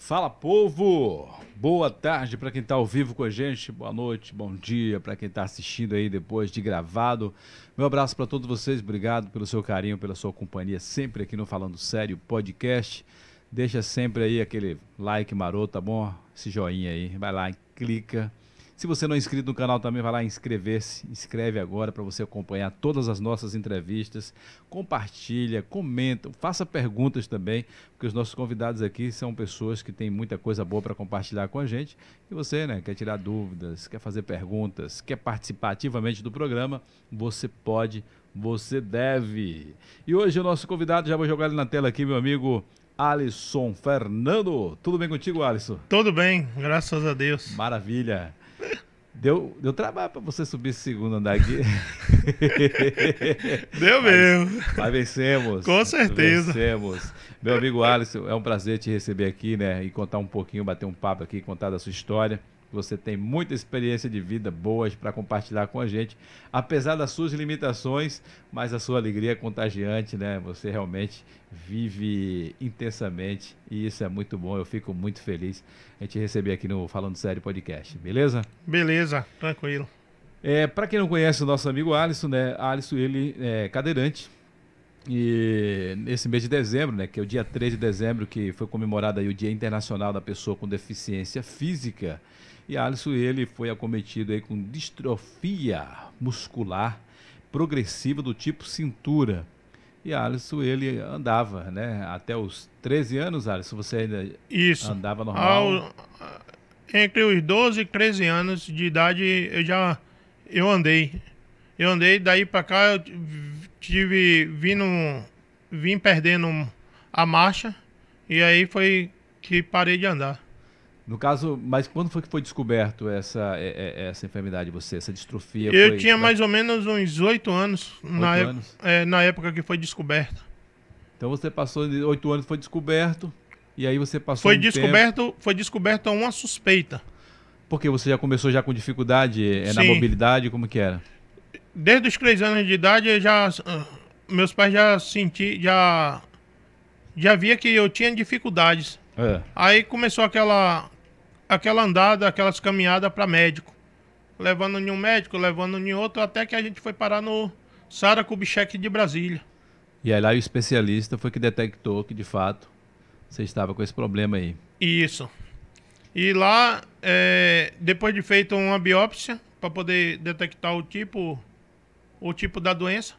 Fala povo! Boa tarde para quem está ao vivo com a gente, boa noite, bom dia para quem está assistindo aí depois de gravado. Meu abraço para todos vocês, obrigado pelo seu carinho, pela sua companhia sempre aqui no Falando Sério Podcast. Deixa sempre aí aquele like maroto, tá bom? Esse joinha aí, vai lá clica se você não é inscrito no canal também, vai lá inscrever-se. Inscreve agora para você acompanhar todas as nossas entrevistas. Compartilha, comenta, faça perguntas também, porque os nossos convidados aqui são pessoas que têm muita coisa boa para compartilhar com a gente. E você, né, quer tirar dúvidas, quer fazer perguntas, quer participar ativamente do programa, você pode, você deve. E hoje o nosso convidado, já vou jogar ele na tela aqui, meu amigo Alisson Fernando. Tudo bem contigo, Alisson? Tudo bem, graças a Deus. Maravilha. Deu, deu trabalho para você subir esse segundo andar aqui. Deu mesmo. Mas, mas, vencemos. Com certeza. Vencemos. Meu amigo Alisson, é um prazer te receber aqui, né? E contar um pouquinho, bater um papo aqui, contar da sua história. Você tem muita experiência de vida boas para compartilhar com a gente, apesar das suas limitações, mas a sua alegria é contagiante, né? Você realmente vive intensamente e isso é muito bom. Eu fico muito feliz a gente receber aqui no Falando Sério Podcast, beleza? Beleza, tranquilo. É, para quem não conhece o nosso amigo Alisson, né? Alisson, ele é cadeirante. E nesse mês de dezembro, né, que é o dia 13 de dezembro, que foi comemorado aí o Dia Internacional da Pessoa com Deficiência Física, e Alisson, ele foi acometido aí com distrofia muscular progressiva do tipo cintura. E Alisson, ele andava, né? Até os 13 anos, Alisson, você ainda Isso. andava normal? Ao, entre os 12 e 13 anos de idade, eu já eu andei. Eu andei, daí para cá eu tive vindo vim perdendo a marcha e aí foi que parei de andar. No caso, mas quando foi que foi descoberto essa, é, é, essa enfermidade você, essa distrofia? Eu foi... tinha mais ou menos uns oito anos, na, anos? É, na época que foi descoberta. Então você passou de oito anos, foi descoberto, e aí você passou Foi um descoberto, tempo... foi descoberta uma suspeita. Porque você já começou já com dificuldade é, na mobilidade, como que era? Desde os três anos de idade, eu já ah, meus pais já senti, já já via que eu tinha dificuldades. É. Aí começou aquela aquela andada, aquelas caminhadas para médico. Levando em um médico, levando em outro, até que a gente foi parar no Sara Kubitschek de Brasília. E aí lá o especialista foi que detectou que de fato você estava com esse problema aí. Isso. E lá, é, depois de feito uma biópsia para poder detectar o tipo, o tipo da doença,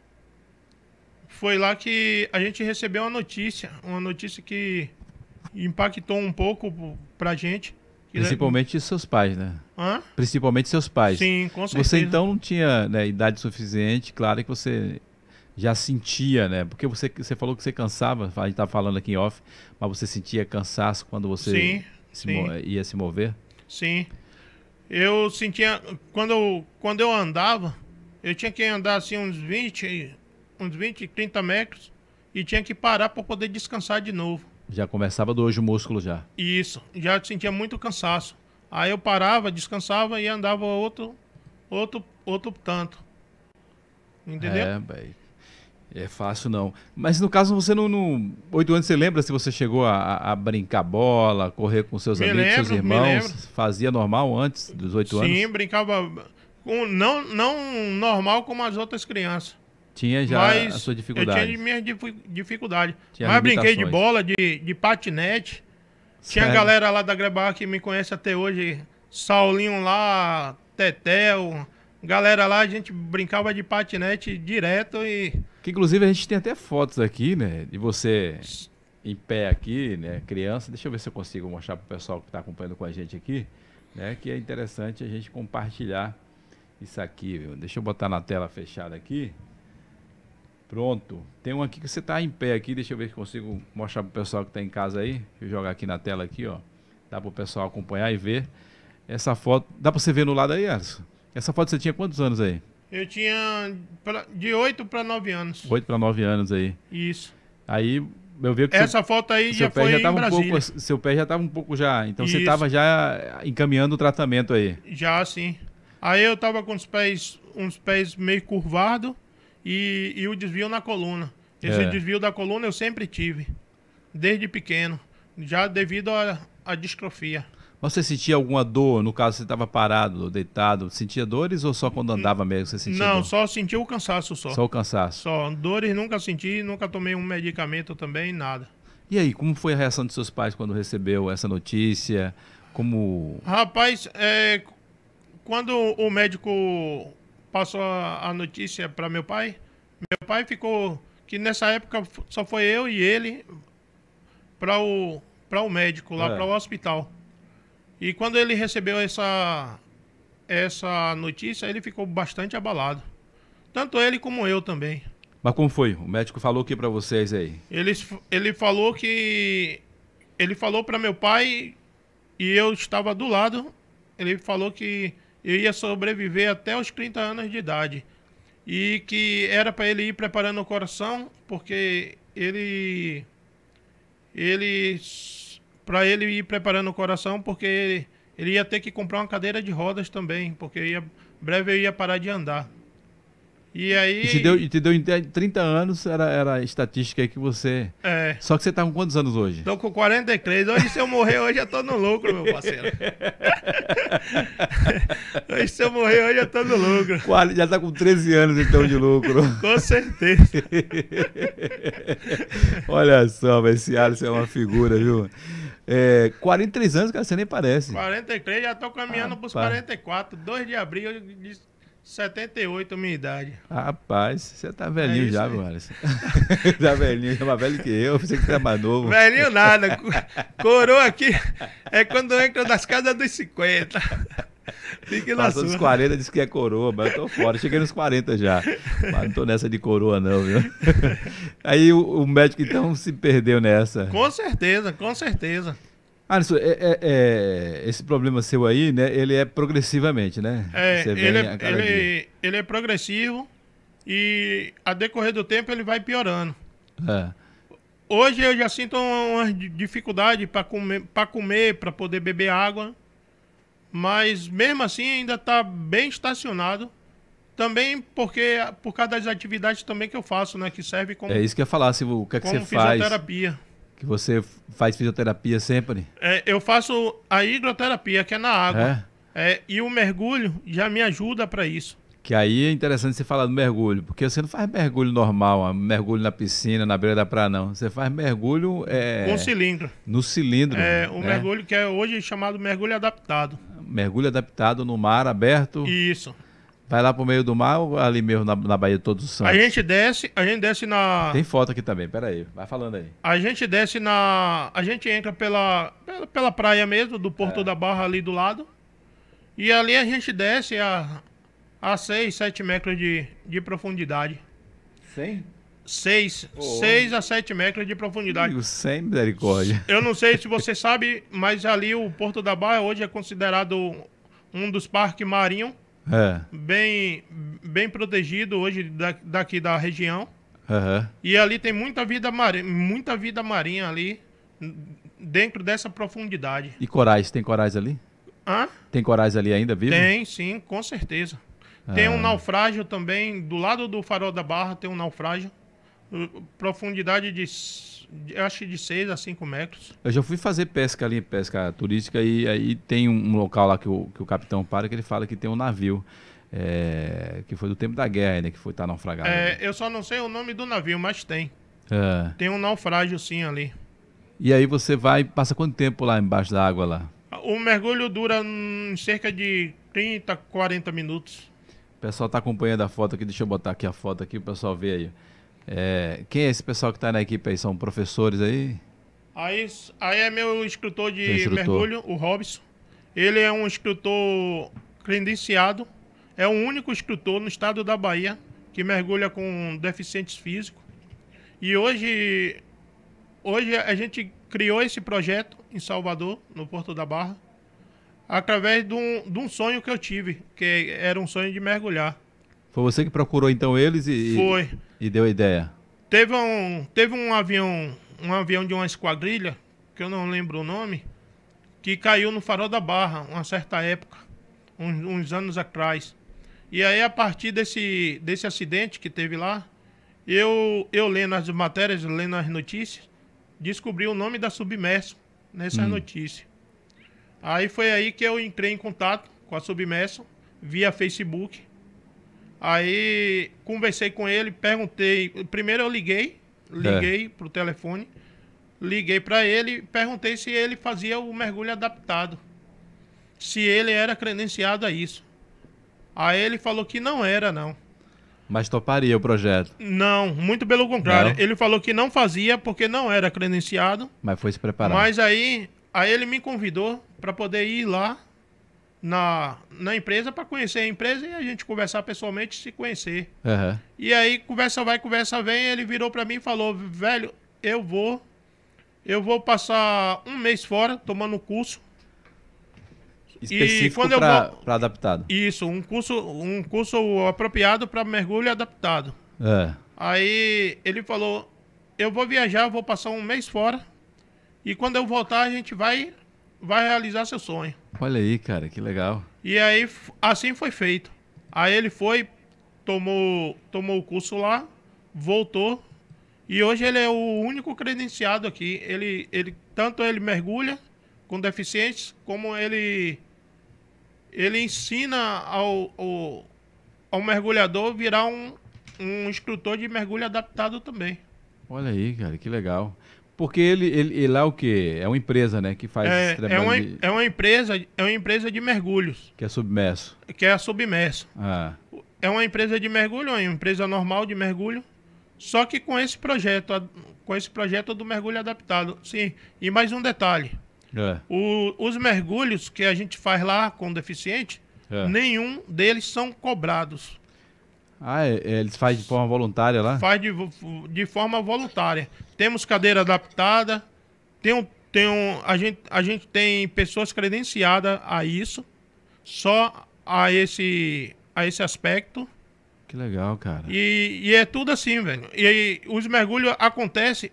foi lá que a gente recebeu uma notícia, uma notícia que impactou um pouco pra gente, Principalmente seus pais, né? Hã? Principalmente seus pais. Sim, com certeza. Você então não tinha né, idade suficiente, claro que você já sentia, né? Porque você, você falou que você cansava, a gente estava falando aqui em off, mas você sentia cansaço quando você sim, se sim. ia se mover? Sim. Eu sentia, quando eu, quando eu andava, eu tinha que andar assim uns 20, uns 20, 30 metros e tinha que parar para poder descansar de novo. Já começava do hoje o músculo já. Isso, já sentia muito cansaço. Aí eu parava, descansava e andava outro, outro, outro tanto. Entendeu? É, véio. É fácil não. Mas no caso, você não. Oito anos, você lembra se você chegou a, a brincar bola, correr com seus me amigos, lembro, seus irmãos? Fazia normal antes dos oito anos? Sim, brincava. Com, não, não normal como as outras crianças. Tinha já mas a sua dificuldade. Eu tinha minha dificuldade. Tinha mas brinquei de bola, de, de patinete. Sério? Tinha galera lá da Grebar que me conhece até hoje. Saulinho lá, Tetel. Galera lá, a gente brincava de patinete direto e. Que inclusive a gente tem até fotos aqui, né? De você em pé aqui, né? Criança. Deixa eu ver se eu consigo mostrar para o pessoal que está acompanhando com a gente aqui. Né? Que é interessante a gente compartilhar isso aqui, viu? Deixa eu botar na tela fechada aqui. Pronto. Tem um aqui que você está em pé aqui. Deixa eu ver se consigo mostrar para o pessoal que está em casa aí. Deixa eu jogar aqui na tela aqui, ó. Dá para o pessoal acompanhar e ver. Essa foto. Dá para você ver no lado aí, Alisson? Essa foto você tinha quantos anos aí? Eu tinha de 8 para 9 anos. 8 para 9 anos aí. Isso. Aí eu vi que Essa seu, foto aí já foi já em um pouco, seu pé já estava um pouco já. Então Isso. você estava já encaminhando o tratamento aí. Já sim. Aí eu estava com os pés, uns pés meio curvados e, e o desvio na coluna. Esse é. desvio da coluna eu sempre tive, desde pequeno. já devido à distrofia. Você sentia alguma dor, no caso você estava parado, deitado, sentia dores ou só quando andava mesmo você sentia Não, dor? só sentia o cansaço só. Só o cansaço. Só, dores nunca senti, nunca tomei um medicamento também, nada. E aí, como foi a reação dos seus pais quando recebeu essa notícia? Como... Rapaz, é, quando o médico passou a notícia para meu pai, meu pai ficou que nessa época só foi eu e ele para o para o médico lá é. para o hospital. E quando ele recebeu essa, essa notícia, ele ficou bastante abalado. Tanto ele como eu também. Mas como foi? O médico falou o que para vocês aí? Ele, ele falou que. Ele falou para meu pai e eu estava do lado. Ele falou que eu ia sobreviver até os 30 anos de idade. E que era para ele ir preparando o coração, porque ele. Ele para ele ir preparando o coração, porque ele, ele, ia ter que comprar uma cadeira de rodas também, porque ia, breve eu ia parar de andar. E aí. E te deu, te deu em 30 anos, era, era a estatística aí que você. É. Só que você tá com quantos anos hoje? Tô com 43. Hoje, se eu morrer hoje, eu tô no lucro, meu parceiro. hoje, se eu morrer hoje, eu tô no lucro. Já tá com 13 anos, então, de lucro. com certeza. Olha só, esse Alisson é uma figura, viu? É, 43 anos, cara, você nem parece. 43, já tô caminhando ah, pros 44. 2 de abril de 78, minha idade. Rapaz, você tá velhinho é já, meu Alisson. tá velhinho, é mais velho que eu, pensei que você é mais novo. Velhinho nada. Coroa aqui é quando entra das casas dos 50. Fique na Passou sua. dos 40, disse que é coroa, mas eu tô fora. Cheguei nos 40 já. Mas não tô nessa de coroa, não, viu? Aí o, o médico, então, se perdeu nessa. Com certeza, com certeza. Alisson, é, é, é, esse problema seu aí, né? Ele é progressivamente, né? É, ele, é ele, ele, é progressivo e a decorrer do tempo ele vai piorando. É. Hoje eu já sinto uma dificuldade para comer, para comer, para poder beber água. Mas mesmo assim ainda está bem estacionado. Também porque por causa das atividades também que eu faço, né? Que serve como. É isso que eu ia falar, se, o que é que você faz? fisioterapia. Que você faz fisioterapia sempre? É, eu faço a hidroterapia, que é na água. É? é e o mergulho já me ajuda para isso. Que aí é interessante você falar do mergulho, porque você não faz mergulho normal, mergulho na piscina, na beira da praia, não. Você faz mergulho. É, Com cilindro. No cilindro. É, o né? mergulho que é hoje chamado mergulho adaptado. Mergulho adaptado no mar aberto. Isso. Vai lá pro meio do mar ou ali mesmo na, na Baía de Todos os Santos? A gente desce, a gente desce na. Tem foto aqui também, pera aí, vai falando aí. A gente desce na. A gente entra pela, pela, pela praia mesmo, do Porto é. da Barra ali do lado. E ali a gente desce a, a 6, 7 metros de, de profundidade. 100? 6, oh. 6 a 7 metros de profundidade. Amigo, sem misericórdia. Eu não sei se você sabe, mas ali o Porto da Barra hoje é considerado um dos parques marinhos é. bem, bem protegido hoje da, daqui da região. Uhum. E ali tem muita vida, marinha, muita vida marinha ali dentro dessa profundidade. E corais, tem corais ali? Hã? Tem corais ali ainda vivo? Tem, sim, com certeza. Tem um ah. naufrágio também, do lado do farol da barra tem um naufrágio. Profundidade de, acho de 6 a 5 metros. Eu já fui fazer pesca ali, pesca turística, e aí tem um local lá que o, que o capitão para que ele fala que tem um navio. É, que foi do tempo da guerra, né? Que foi estar tá naufragado. É, eu só não sei o nome do navio, mas tem. É. Tem um naufrágio sim ali. E aí você vai, passa quanto tempo lá embaixo da água lá? O mergulho dura hum, cerca de 30, 40 minutos. O pessoal está acompanhando a foto aqui, deixa eu botar aqui a foto aqui, o pessoal ver aí. É, quem é esse pessoal que está na equipe aí? São professores aí? Aí, aí é meu instrutor de instrutor. mergulho, o Robson. Ele é um instrutor credenciado, é o único instrutor no estado da Bahia que mergulha com deficientes físicos. E hoje, hoje a gente criou esse projeto em Salvador, no Porto da Barra através de um, de um sonho que eu tive, que era um sonho de mergulhar. Foi você que procurou então eles e, Foi. E deu ideia? Teve um, teve um avião, um avião de uma esquadrilha, que eu não lembro o nome, que caiu no farol da Barra, uma certa época, uns, uns anos atrás. E aí, a partir desse, desse acidente que teve lá, eu, eu lendo as matérias, lendo as notícias, descobri o nome da submerso nessas hum. notícias. Aí foi aí que eu entrei em contato com a Submerso via Facebook. Aí conversei com ele, perguntei. Primeiro eu liguei, liguei é. pro telefone, liguei para ele, perguntei se ele fazia o mergulho adaptado, se ele era credenciado a isso. Aí ele falou que não era, não. Mas toparia o projeto? Não, muito pelo contrário. Não? Ele falou que não fazia porque não era credenciado. Mas foi se preparar. Mas aí, aí ele me convidou para poder ir lá na, na empresa para conhecer a empresa e a gente conversar pessoalmente, se conhecer. Uhum. E aí, conversa vai, conversa vem, ele virou para mim e falou: velho, eu vou. Eu vou passar um mês fora tomando curso específico para vou... adaptado. Isso, um curso, um curso apropriado para mergulho adaptado. É. Aí ele falou: eu vou viajar, vou passar um mês fora e quando eu voltar a gente vai vai realizar seu sonho. Olha aí, cara, que legal. E aí assim foi feito. Aí ele foi, tomou tomou o curso lá, voltou e hoje ele é o único credenciado aqui. Ele ele tanto ele mergulha com deficientes como ele ele ensina ao, ao, ao mergulhador virar um, um instrutor de mergulho adaptado também. Olha aí, cara, que legal. Porque ele, ele, ele é o quê? É uma empresa, né? Que faz é, é uma, de... é uma empresa É uma empresa de mergulhos. Que é submerso. Que é a submerso. Ah. É uma empresa de mergulho, é uma empresa normal de mergulho. Só que com esse projeto, com esse projeto do mergulho adaptado. Sim. E mais um detalhe. É. O, os mergulhos que a gente faz lá com deficiente, é. nenhum deles são cobrados. Ah, é, é eles fazem de forma voluntária lá? Faz de, de forma voluntária. Temos cadeira adaptada, tem um, tem um, a, gente, a gente tem pessoas credenciadas a isso, só a esse, a esse aspecto. Que legal, cara. E, e é tudo assim, velho. E, e os mergulhos acontecem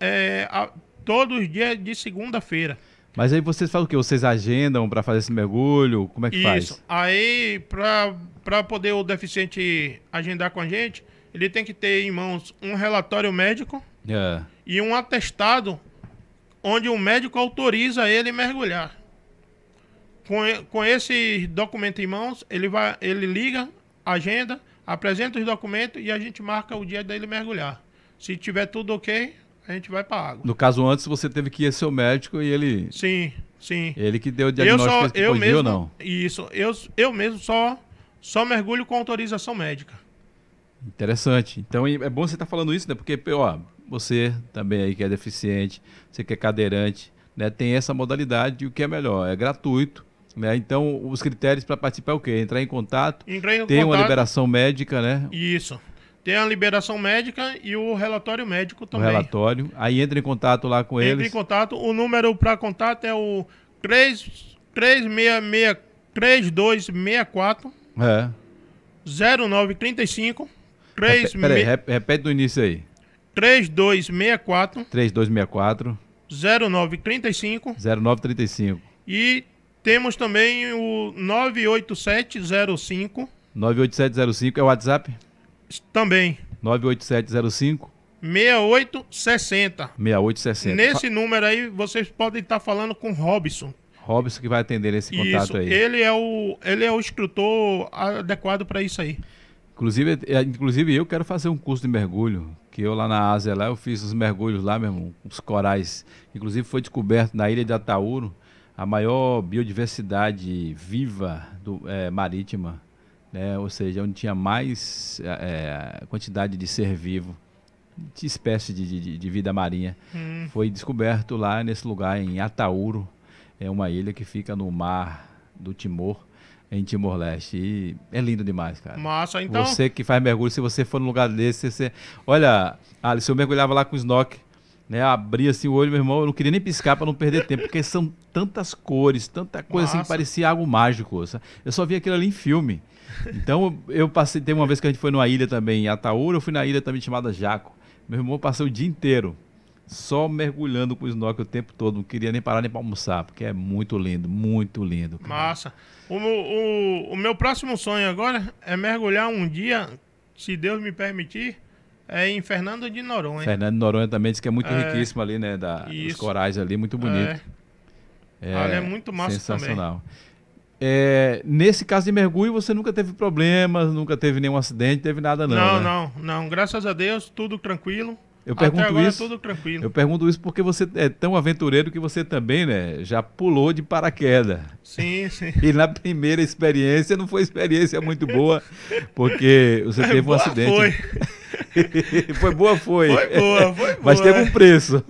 é, a, todos os dias de segunda-feira. Mas aí vocês falam o quê? Vocês agendam para fazer esse mergulho? Como é que Isso. faz? Isso. Aí, para poder o deficiente agendar com a gente, ele tem que ter em mãos um relatório médico é. e um atestado onde o médico autoriza ele mergulhar. Com, com esse documento em mãos, ele, vai, ele liga, agenda, apresenta os documentos e a gente marca o dia dele mergulhar. Se tiver tudo ok, a gente vai para água. No caso antes você teve que ir ao seu médico e ele Sim, sim. Ele que deu o diagnóstico eu só, eu mesmo, ou não? Isso, eu eu mesmo só só mergulho com autorização médica. Interessante. Então é bom você estar tá falando isso, né? Porque ó, você também aí que é deficiente, você que é cadeirante, né, tem essa modalidade, o que é melhor, é gratuito. Né? Então, os critérios para participar é o quê? Entrar em contato, em tem contato, uma liberação médica, né? Isso. Tem a liberação médica e o relatório médico também. O relatório. Aí entra em contato lá com entra eles. Entra em contato. O número para contato é o 3264 é. 0935 3 Peraí, repete do início aí. 3264 3264 0935 0935 E temos também o 98705 98705 é o WhatsApp? Também. 98705 6860. 6860. Nesse número aí, vocês podem estar falando com Robson. Robson que vai atender esse contato isso, aí. Ele é o, ele é o instrutor adequado para isso aí. Inclusive, é, inclusive, eu quero fazer um curso de mergulho. Que eu lá na Ásia, lá, eu fiz os mergulhos lá, meu irmão, os corais. Inclusive, foi descoberto na ilha de Ataúro a maior biodiversidade viva do, é, marítima né? ou seja, onde tinha mais é, quantidade de ser vivo, de espécie de, de, de vida marinha, hum. foi descoberto lá nesse lugar, em Atauro, é uma ilha que fica no mar do Timor, em Timor-Leste. E é lindo demais, cara. Massa, então. Você que faz mergulho, se você for num lugar desse, você. Olha, Alice, eu mergulhava lá com o snorkel né? Abria assim o olho, meu irmão, eu não queria nem piscar para não perder tempo, porque são tantas cores, tanta coisa assim, Nossa. assim, parecia algo mágico. Eu só vi aquilo ali em filme. Então eu passei, tem uma vez que a gente foi numa ilha também, em Ataúra, eu fui na ilha também chamada Jaco. Meu irmão passou o dia inteiro só mergulhando com o snorkel o tempo todo, não queria nem parar nem para almoçar, porque é muito lindo, muito lindo. Cara. Massa. O, o, o meu próximo sonho agora é mergulhar um dia, se Deus me permitir, É em Fernando de Noronha. Fernando de Noronha também diz que é muito é, riquíssimo ali, né? Da, os corais ali, muito bonito. É, é, é muito massa sensacional. também. É, nesse caso de mergulho, você nunca teve problemas, nunca teve nenhum acidente, teve nada não. Não, né? não, não. Graças a Deus, tudo tranquilo. Eu pergunto isso. tudo tranquilo. Eu pergunto isso porque você é tão aventureiro que você também, né, já pulou de paraquedas. Sim, sim. E na primeira experiência não foi experiência muito boa, porque você teve um acidente. Foi. foi boa, foi. Foi boa, foi boa. Mas teve um preço.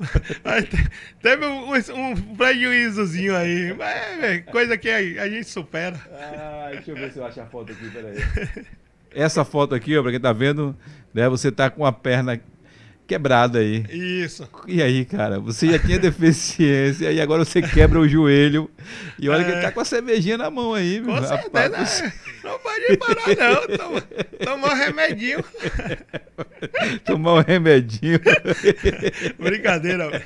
teve um, um prejuízozinho aí. Mas, coisa que a, a, gente supera. Ah, deixa eu ver se eu acho a foto aqui, peraí. Essa foto aqui, ó, pra quem tá vendo, né, você tá com a perna quebrada aí. Isso. E aí, cara, você já tinha deficiência e agora você quebra o joelho. E olha é. que ele tá com a cervejinha na mão aí, meu Com certeza. Né? Não pode parar, não. Toma, tomar um remedinho. tomar um remedinho. Brincadeira.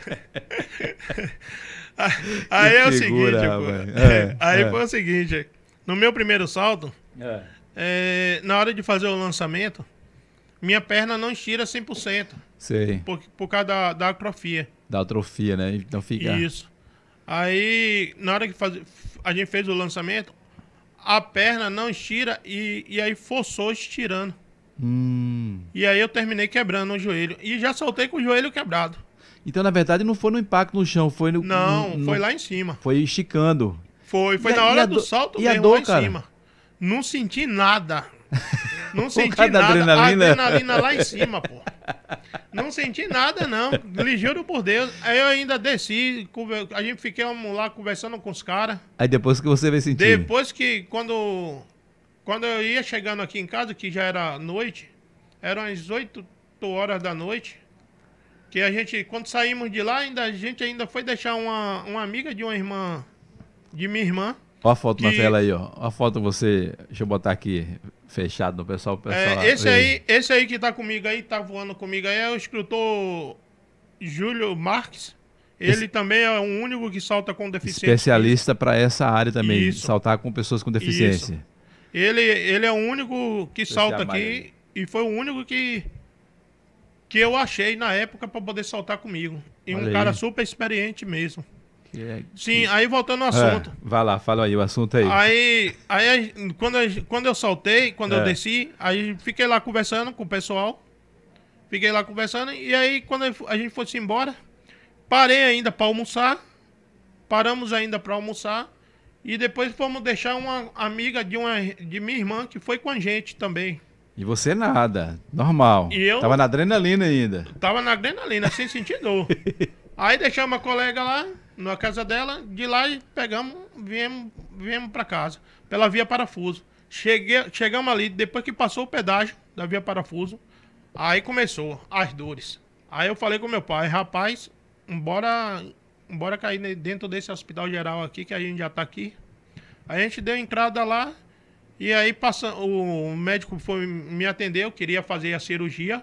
Aí é o seguinte, pô. É, aí é. foi o seguinte. No meu primeiro salto, é. é na hora de fazer o lançamento, minha perna não estira 100%. Sei. Por, por causa da, da atrofia. Da atrofia, né? Então fica. Isso. Aí, na hora que faz, a gente fez o lançamento, a perna não estira e, e aí forçou estirando. Hum. E aí eu terminei quebrando o joelho. E já soltei com o joelho quebrado. Então, na verdade, não foi no impacto no chão, foi no. Não, no, foi lá em cima. Foi esticando. Foi, foi e na a, hora do salto e mesmo, a dor, lá em cara? cima. Não senti nada. Não senti nada. Adrenalina. adrenalina lá em cima, pô. Não senti nada, não. Lhe juro por Deus. Aí eu ainda desci, a gente fiquei lá conversando com os caras. Aí depois que você veio sentir? Depois que, quando, quando eu ia chegando aqui em casa, que já era noite, eram as 8 horas da noite, que a gente, quando saímos de lá, ainda, a gente ainda foi deixar uma, uma amiga de uma irmã, de minha irmã. Olha a foto que... na tela aí, ó. Olha a foto você. Deixa eu botar aqui fechado no pessoal. pessoal é, esse, aí, esse aí que tá comigo aí, tá voando comigo aí, é o escritor Júlio Marques. Ele esse... também é o único que salta com deficiência. Especialista para essa área também, Isso. saltar com pessoas com deficiência. Isso. Ele, ele é o único que Esse salta aqui e foi o único que que eu achei na época para poder saltar comigo. E Olha um aí. cara super experiente mesmo. É, Sim, aí voltando ao assunto. É, vai lá, fala aí o assunto aí. Aí, aí quando, eu, quando eu saltei, quando é. eu desci, aí fiquei lá conversando com o pessoal. Fiquei lá conversando. E aí, quando a gente fosse embora, parei ainda para almoçar. Paramos ainda para almoçar. E depois fomos deixar uma amiga de, uma, de minha irmã que foi com a gente também. E você nada, normal. E eu, tava na adrenalina ainda. Tava na adrenalina, sem sentir dor. Aí deixamos a colega lá, na casa dela, de lá pegamos, viemos, viemos para casa, pela via parafuso. Cheguei, chegamos ali, depois que passou o pedágio da via parafuso, aí começou as dores. Aí eu falei com meu pai, rapaz, bora, bora cair dentro desse hospital geral aqui, que a gente já tá aqui. A gente deu entrada lá, e aí passa, o médico foi me atender, eu queria fazer a cirurgia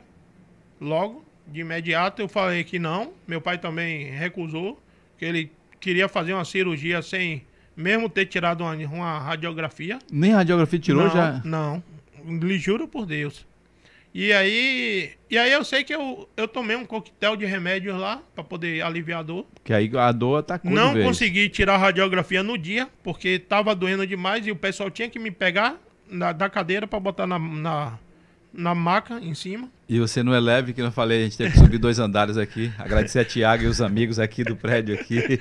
logo de imediato eu falei que não. Meu pai também recusou, que ele queria fazer uma cirurgia sem mesmo ter tirado uma, uma radiografia. Nem radiografia tirou não, já? Não, lhe juro por Deus. E aí, e aí eu sei que eu, eu tomei um coquetel de remédios lá para poder aliviar a dor. Que aí a dor atacou Não consegui tirar a radiografia no dia, porque estava doendo demais e o pessoal tinha que me pegar na, da cadeira para botar na, na na maca em cima. E você não é leve, que eu falei, a gente teve que subir dois andares aqui. Agradecer a Tiago e os amigos aqui do prédio aqui.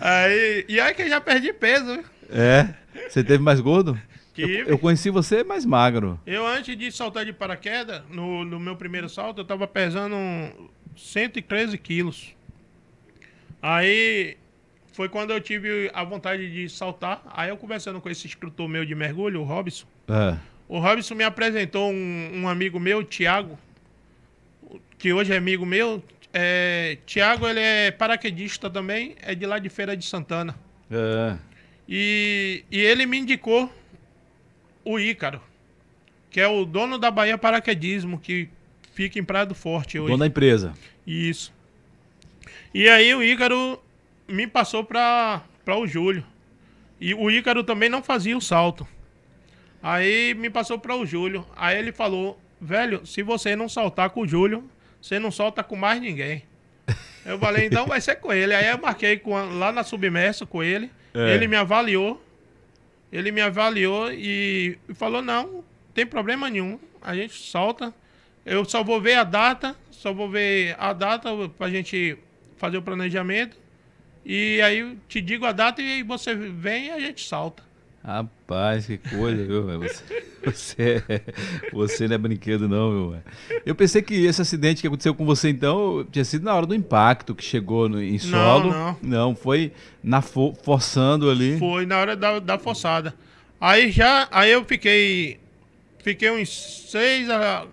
aí, e aí que eu já perdi peso. É? Você teve mais gordo? Eu, eu, conheci você mais magro. Eu, antes de saltar de paraquedas, no, no meu primeiro salto, eu tava pesando 113 quilos. Aí foi quando eu tive a vontade de saltar. Aí eu conversando com esse instrutor meu de mergulho, o Robson. É. O Robson me apresentou um, um amigo meu, Thiago, que hoje é amigo meu. É, Tiago, ele é paraquedista também, é de lá de Feira de Santana. É. E, e ele me indicou o Ícaro, que é o dono da Bahia Paraquedismo, que fica em Praia do Forte hoje. Dono da empresa. Isso. E aí o Ícaro me passou para o Júlio. E o Ícaro também não fazia o salto. Aí me passou para o Júlio. Aí ele falou, velho, se você não saltar com o Júlio, você não solta com mais ninguém. Eu falei, então vai ser com ele. Aí eu marquei com, lá na Submerso com ele. É. Ele me avaliou. Ele me avaliou e falou, não, tem problema nenhum. A gente solta. Eu só vou ver a data, só vou ver a data pra gente fazer o planejamento. E aí te digo a data e aí você vem e a gente salta. Rapaz, que coisa, viu? Você, você, você não é brinquedo, não, viu? Eu pensei que esse acidente que aconteceu com você, então, tinha sido na hora do impacto que chegou no, em solo. Não, não. Não, foi na fo forçando ali. Foi na hora da, da forçada. Aí já, aí eu fiquei, fiquei uns seis, a,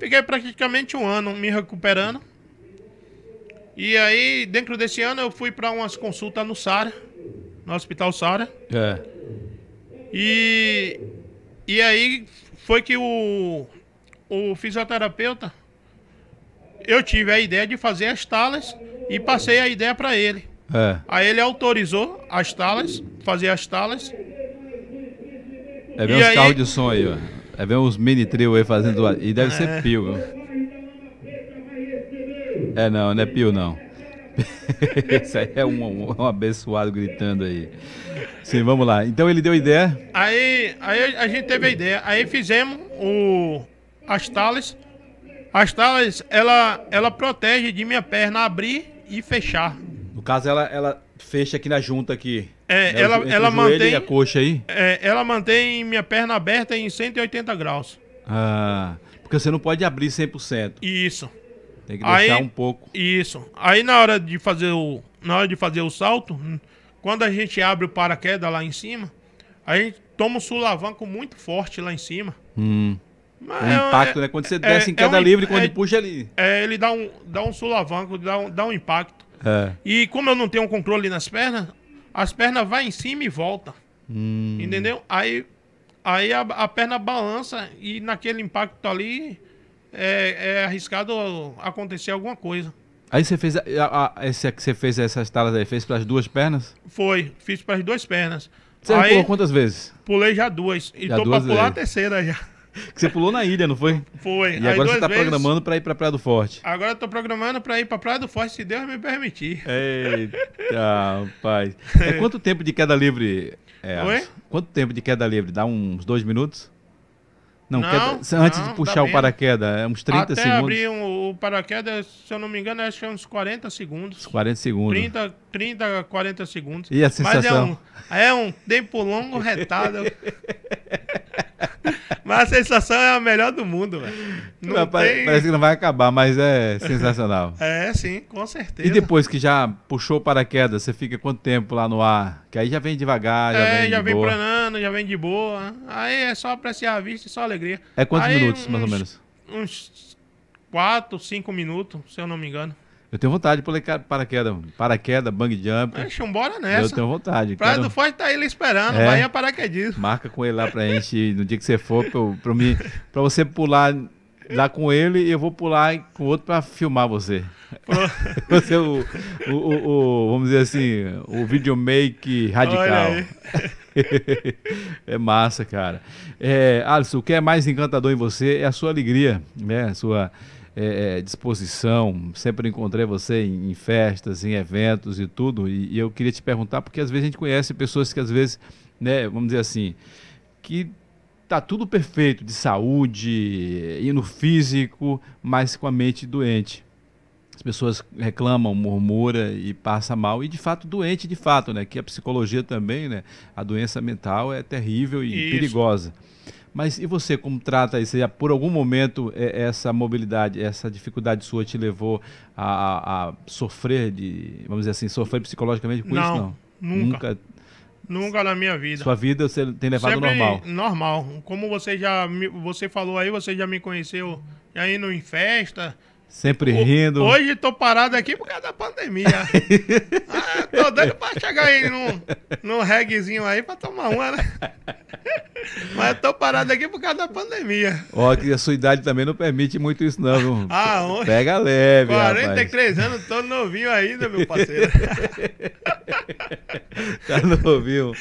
fiquei praticamente um ano me recuperando. E aí, dentro desse ano, eu fui para umas consultas no SARA, no Hospital SARA. É. E, e aí foi que o, o fisioterapeuta, eu tive a ideia de fazer as talas e passei a ideia para ele. É. Aí ele autorizou as talas, fazer as talas. É ver uns aí... carros de som aí, ó. É ver uns mini trio aí fazendo. E deve é. ser pio, viu? É não, não é pio não. Isso aí é um, um, abençoado gritando aí. Sim, vamos lá. Então ele deu ideia. Aí, aí a gente teve a ideia. Aí fizemos o, as talas. As talas, ela, ela protege de minha perna abrir e fechar. No caso, ela, ela fecha aqui na junta aqui. É, né? ela, ela mantém. a coxa aí? É, ela mantém minha perna aberta em 180 graus. Ah, porque você não pode abrir 100%. Isso. Tem que deixar aí, um pouco. Isso. Aí na hora de fazer o na hora de fazer o salto, quando a gente abre o paraquedas lá em cima, a gente toma um sulavanco muito forte lá em cima. Hum. Mas o é, impacto, é, né? Quando você é, desce em é queda é um, livre, quando puxa ali. É, ele dá um, dá um sulavanco, dá um, dá um impacto. É. E como eu não tenho um controle nas pernas, as pernas vai em cima e volta. Hum. Entendeu? Aí, aí a, a, perna balança e naquele impacto ali é, é arriscado acontecer alguma coisa. Aí você fez a, a, esse você fez essas talas aí, fez para as duas pernas? Foi, fiz para as duas pernas. Você aí, pulou quantas vezes? Pulei já duas. E já tô para pular vezes. a terceira já. Que você pulou na ilha, não foi? Foi. E agora você está programando para ir para Praia do Forte. Agora eu tô programando para ir para Praia do Forte, se Deus me permitir. Eita, rapaz. É quanto tempo de queda livre? É, Oi? Quanto tempo de queda livre? Dá uns dois minutos? Não, não queda, antes não, de puxar o paraquedas, é uns 30 Até segundos. Até abrir um, o paraquedas, se eu não me engano, acho que é uns 40 segundos. Uns 40 segundos. 30, 30 40 segundos. E a sensação? Mas é um, é um tempo longo, retado. mas a sensação é a melhor do mundo, velho. Tem... Parece que não vai acabar, mas é sensacional. é, sim, com certeza. E depois que já puxou o paraquedas, você fica quanto tempo lá no ar? Que aí já vem devagar, já é, vem já vem boa. planando, já vem de boa. Aí é só apreciar a vista e só alegria. É quantos aí, minutos, mais ou menos? Uns 4, 5 minutos, se eu não me engano. Eu tenho vontade de pular paraquedas, paraquedas, bang jump. Deixa vambora nessa. Eu tenho vontade. Praia quero... do Forte tá ele esperando, é, Bahia Paraquedismo. Marca com ele lá pra gente, no dia que você for, pra, pra, mim, pra você pular lá com ele e eu vou pular com o outro para filmar você. você é o, o, o, o, vamos dizer assim, o videomake radical. é massa, cara. É, Alisson, o que é mais encantador em você é a sua alegria, né? A sua é, é disposição. Sempre encontrei você em, em, festas, em eventos e tudo. E, e eu queria te perguntar, porque às vezes a gente conhece pessoas que às vezes, né, vamos dizer assim, que tá tudo perfeito de saúde e no físico, mas com a mente doente. As pessoas reclamam, murmura e passa mal e de fato doente de fato, né? Que a psicologia também, né? A doença mental é terrível e Isso. perigosa. Mas e você como trata isso? Por algum momento é, essa mobilidade, essa dificuldade sua te levou a, a, sofrer de, vamos dizer assim, sofrer psicologicamente com não, isso? Não, nunca. Nunca Nunca na minha vida. Sua vida você tem levado Sempre normal? Normal. Como você já você falou aí, você já me conheceu já indo em festa. Sempre rindo. Hoje tô parado aqui por causa da pandemia. ah, tô doido pra chegar aí num, num reggaezinho aí pra tomar uma, né? Mas tô parado aqui por causa da pandemia. Ó, que a sua idade também não permite muito isso, não. Viu? Ah, onde? Pega leve. 43 rapaz. anos, tô novinho ainda, meu parceiro. tá novinho.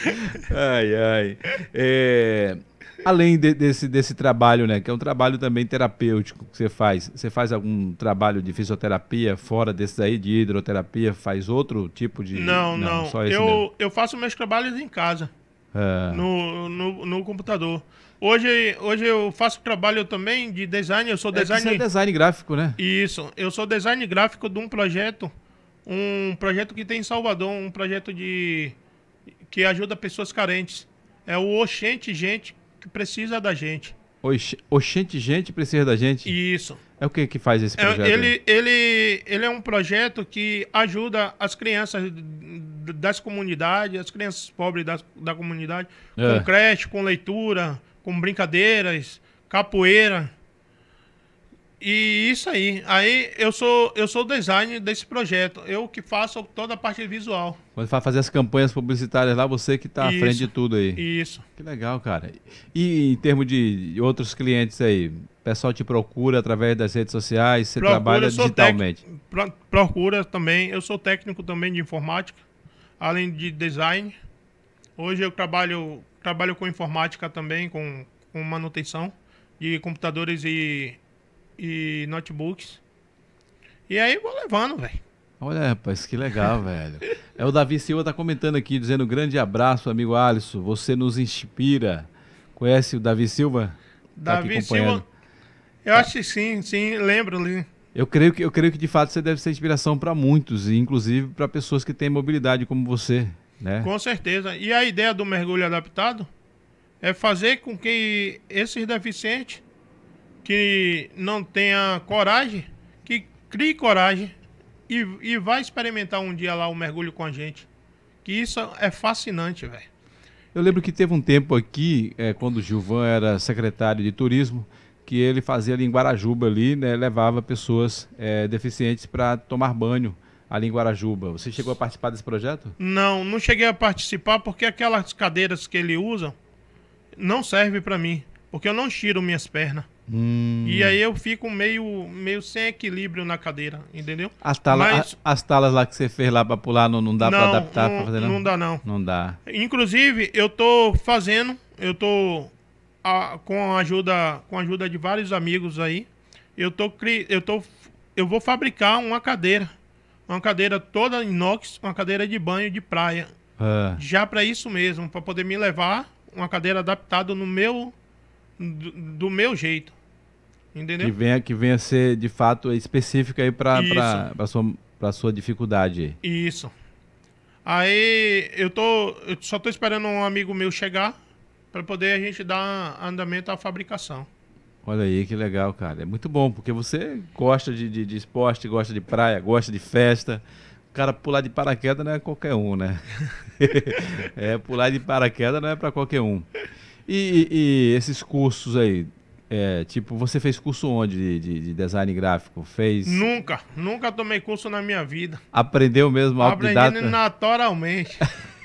Ai, ai. É, Além de, desse, desse trabalho, né? Que é um trabalho também terapêutico que você faz. Você faz algum trabalho de fisioterapia fora desses aí, de hidroterapia? Faz outro tipo de. Não, não. não. Eu, eu faço meus trabalhos em casa. É. No, no, no computador. Hoje, hoje eu faço trabalho também de design, eu sou é design... É design gráfico, né? Isso, eu sou design gráfico de um projeto, um projeto que tem em Salvador, um projeto de que ajuda pessoas carentes. É o Oxente Gente que precisa da gente. Oxente Gente precisa da gente? Isso. É o que que faz esse é, projeto? É, ele, ele, ele é um projeto que ajuda as crianças das comunidades, as crianças pobres da, da comunidade, é. com creche, com leitura, com brincadeiras, capoeira. E isso aí. Aí eu sou eu sou designer desse projeto. Eu que faço toda a parte visual. Quando vai fazer as campanhas publicitárias lá, você que está à frente de tudo aí. Isso. Que legal, cara. E em termos de outros clientes aí, o pessoal te procura através das redes sociais, você procura, trabalha digitalmente? Tec... Procura também. Eu sou técnico também de informática, além de design. Hoje eu trabalho Trabalho com informática também, com, com manutenção de computadores e, e notebooks. E aí vou levando, velho. Olha, rapaz, que legal, velho. É o Davi Silva tá comentando aqui, dizendo grande abraço, amigo Alisson. Você nos inspira. Conhece o Davi Silva? Tá Davi Silva. Eu acho que sim, sim, lembro ali. Eu creio que eu creio que de fato você deve ser inspiração para muitos, inclusive para pessoas que têm mobilidade como você. Né? Com certeza. E a ideia do mergulho adaptado é fazer com que esses deficientes que não tenha coragem, que crie coragem e, e vai experimentar um dia lá o mergulho com a gente. Que isso é fascinante, velho. Eu lembro que teve um tempo aqui, é, quando o Gilvan era secretário de turismo, que ele fazia ali em Guarajuba ali, né, levava pessoas é, deficientes para tomar banho ali em Guarajuba. Você chegou a participar desse projeto? Não, não cheguei a participar porque aquelas cadeiras que ele usa não servem para mim, porque eu não tiro minhas pernas. Hum. E aí eu fico meio, meio sem equilíbrio na cadeira, entendeu? As, tala, Mas, as talas lá que você fez lá para pular não, não dá para adaptar não, pra fazer não? Não dá não. Não dá. Inclusive, eu tô fazendo, eu tô a, com a ajuda com a ajuda de vários amigos aí, eu tô eu tô eu vou fabricar uma cadeira uma cadeira toda inox, uma cadeira de banho de praia. É. Já para isso mesmo, para poder me levar uma cadeira adaptada no meu do, do, meu jeito. Entendeu? Que venha que venha ser de fato específica aí para para sua sua dificuldade. Isso. Aí eu tô eu só tô esperando um amigo meu chegar para poder a gente dar andamento à fabricação. Olha aí que legal, cara. É muito bom, porque você gosta de, de, de esporte, gosta de praia, gosta de festa. O cara pular de paraquedas não é qualquer um, né? é, pular de paraquedas não é para qualquer um. E, e, e, esses cursos aí, é, tipo, você fez curso onde de, de, de, design gráfico? Fez? Nunca, nunca tomei curso na minha vida. Aprendeu mesmo autodidata? Aprendendo naturalmente.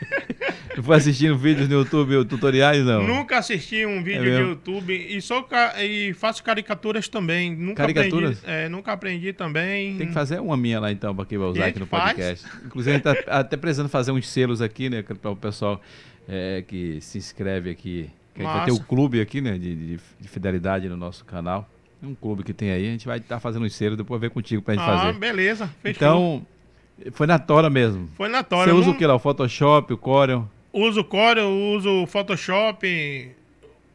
Tu foi assistindo vídeos no YouTube, tutoriais, não? Nunca assisti um vídeo é de YouTube e, sou e faço caricaturas também. Nunca caricaturas? Aprendi, é, nunca aprendi também. Tem que fazer uma minha lá então, para quem vai usar aqui no podcast. Faz? Inclusive, a gente tá até precisando fazer uns selos aqui, né, para o pessoal é, que se inscreve aqui. Que a gente vai ter o clube aqui, né, de, de, de fidelidade no nosso canal. É um clube que tem aí, a gente vai estar tá fazendo uns selos, depois ver contigo pra gente ah, fazer. Ah, beleza, fechou. Então, foi na Tora mesmo. Foi na Tora. Você usa não... o que lá? O Photoshop, o Corel? Uso Corel, uso Photoshop,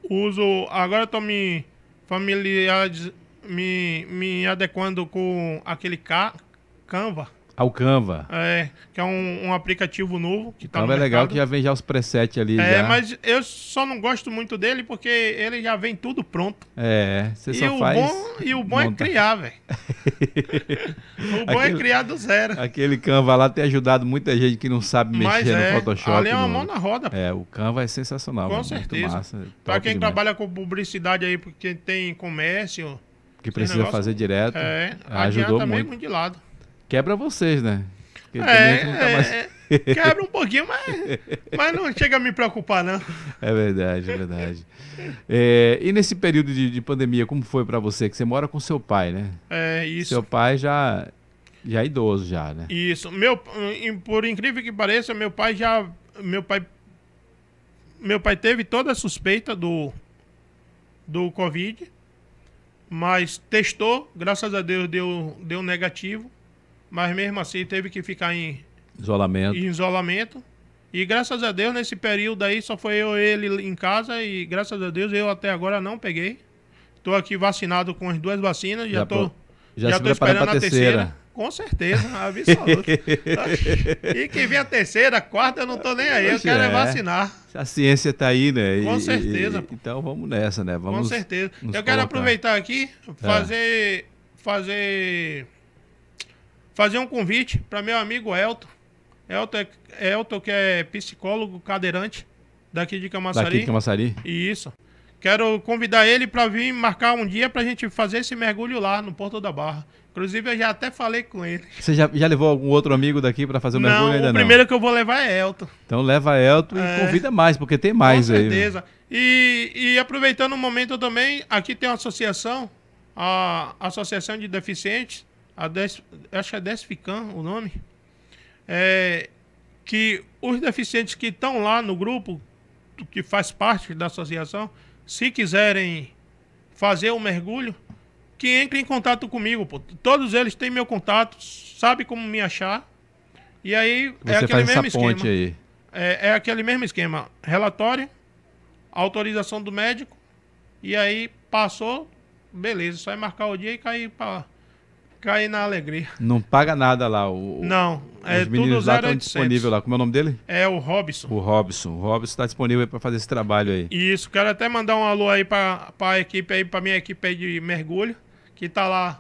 uso. Agora eu tô me familiarizando, me, me adequando com aquele Canva. Ao Canva. É, que é um, um aplicativo novo que tá Canva é legal que já vem já os presets ali. É, já. mas eu só não gosto muito dele porque ele já vem tudo pronto. É, você só o faz. Bom, e o bom é monta. é criar, velho. o bom é aquele, é criar do zero. Aquele Canva lá tem ajudado muita gente que não sabe mexer é, no Photoshop. Ali é uma mão na roda. É, o Canva é sensacional. Com certeza. Massa, pra quem demais. trabalha com publicidade aí, porque tem comércio. Que precisa negócio, fazer direto. É, ajudou muito. muito de lado. Quebra vocês, né? Porque é, mais... é, quebra um pouquinho, mas, mas não chega a me preocupar, não. É verdade, é verdade. É, e nesse período de, de pandemia, como foi para você? Que você mora com seu pai, né? É, isso. Seu pai já, já é idoso, já, né? Isso. Meu, por incrível que pareça, meu pai já... Meu pai, meu pai teve toda a suspeita do, do Covid, mas testou, graças a Deus deu, deu negativo, mas mesmo assim teve que ficar em isolamento. Em isolamento. E graças a Deus, nesse período aí, só foi eu e ele em casa e graças a Deus eu até agora não peguei. Estou aqui vacinado com as duas vacinas, já estou já, já tô esperando a terceira. terceira. Com certeza, absoluto. e que vem a terceira, a quarta, eu não tô nem aí, eu quero é, é vacinar. A ciência está aí, né? Com e, certeza. E, então vamos nessa, né? Vamos Com certeza. eu quero colocar. aproveitar aqui, fazer, é. fazer, fazer um convite para meu amigo Elton. Elton, é, Elton, que é psicólogo cadeirante daqui de Camaçari. Daqui de Camaçari? Isso. Quero convidar ele para vir marcar um dia para a gente fazer esse mergulho lá no Porto da Barra. Inclusive, eu já até falei com ele. Você já, já levou algum outro amigo daqui para fazer o mergulho não, ainda o primeiro que eu vou levar é Elton. Então leva Elton é, e convida mais, porque tem mais aí. Com certeza. E, e aproveitando o momento também, aqui tem uma associação, a Associação de Deficientes, a Des, acho que é Desficam o nome, é, que os deficientes que estão lá no grupo, que faz parte da associação, se quiserem fazer o mergulho, que entre em contato comigo, pô. Todos eles têm meu contato, sabe como me achar. E aí é Você é aquele mesmo esquema. É, é aquele mesmo esquema. Relatório, autorização do médico, e aí passou, beleza, só é marcar o dia e cair para cair na alegria. Não paga nada lá. O, não, é os tudo lá estão disponíveis lá. Como é o nome dele? É o Robson. O Robson. O Robson está disponível para fazer esse trabalho aí. Isso, quero até mandar um alô aí para a equipe aí, para minha equipe aí de mergulho, que tá lá,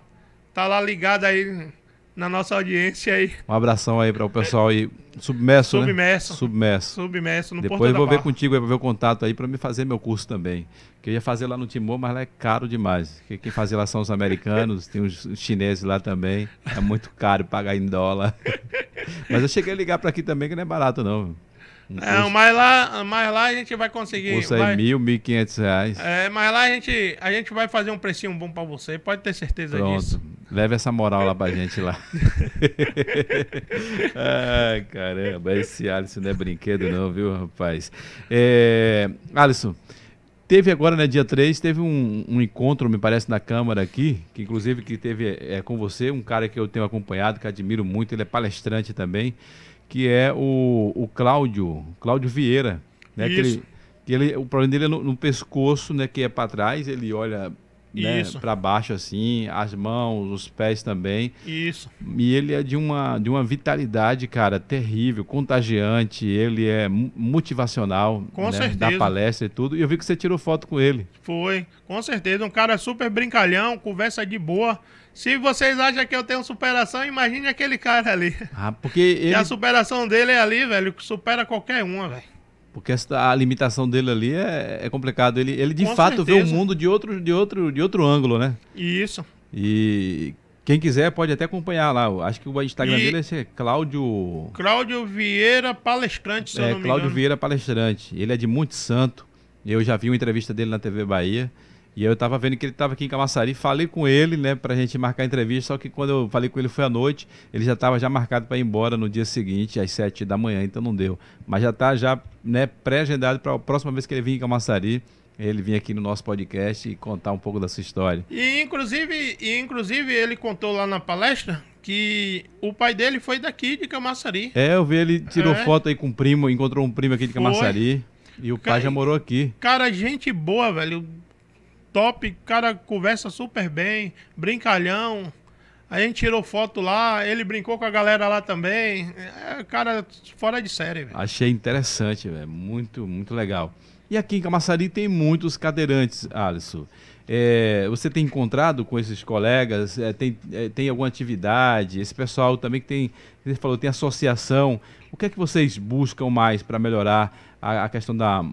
tá lá ligada aí na nossa audiência aí. Um abração aí para o pessoal aí. Submerso, Submerso. Né? Submerso. Submerso, no Depois eu vou ver contigo aí para ver o contato aí para me fazer meu curso também. Que eu ia fazer lá no Timor, mas lá é caro demais. Quem fazia lá são os americanos, tem os chineses lá também. É muito caro pagar em dólar. mas eu cheguei a ligar para aqui também, que não é barato não. Não, mas lá, mas lá a gente vai conseguir. Custa vai... mil, mil e quinhentos reais. É, mas lá a gente, a gente vai fazer um precinho bom para você, pode ter certeza Pronto. disso. Leve essa moral lá pra gente lá. Ai, caramba, esse Alisson não é brinquedo não, viu, rapaz? É, Alisson, teve agora, né, dia 3, teve um, um, encontro, me parece, na Câmara aqui, que inclusive que teve é, com você, um cara que eu tenho acompanhado, que admiro muito, ele é palestrante também, que é o, o Cláudio, Cláudio Vieira, né? Isso. Que ele, que ele, o problema dele é no, no pescoço, né, que é para trás, ele olha né, para baixo assim, as mãos, os pés também. Isso. E ele é de uma, de uma vitalidade, cara, terrível, contagiante, ele é motivacional, com né, certeza. da palestra e tudo. E eu vi que você tirou foto com ele. Foi, com certeza, um cara super brincalhão, conversa de boa. Se vocês acham que eu tenho superação, imagine aquele cara ali. Ah, porque ele... a superação dele é ali, velho, que supera qualquer uma, velho. Porque essa, a limitação dele ali é, é complicado. Ele, ele de Com fato certeza. vê o mundo de outro, de, outro, de outro ângulo, né? Isso. E quem quiser pode até acompanhar lá. Acho que o Instagram e... dele é Cláudio. Cláudio Vieira Palestrante, se é, eu não me Cláudio Vieira Palestrante. Ele é de Monte Santo. Eu já vi uma entrevista dele na TV Bahia. E eu estava vendo que ele estava aqui em Camaçari, falei com ele, né, pra gente marcar a entrevista, só que quando eu falei com ele foi à noite, ele já estava já marcado para ir embora no dia seguinte, às sete da manhã, então não deu. Mas já está já, né, pré-agendado para a próxima vez que ele vir em Camaçari, ele vir aqui no nosso podcast e contar um pouco da sua história. E inclusive, e inclusive ele contou lá na palestra que o pai dele foi daqui de Camaçari. É, eu vi ele tirou é. foto aí com o primo, encontrou um primo aqui de Camaçari. Foi. E o pai já morou aqui. Cara, gente boa, velho top, cara conversa super bem, brincalhão. A gente tirou foto lá, ele brincou com a galera lá também. É, cara, fora de série, véio. Achei interessante, velho. Muito, muito legal. E aqui em Camaçari tem muitos cadeirantes, Alisson. É, você tem encontrado com esses colegas? É, tem, é, tem alguma atividade? Esse pessoal também que tem, você falou, tem associação. O que é que vocês buscam mais para melhorar a, a, questão da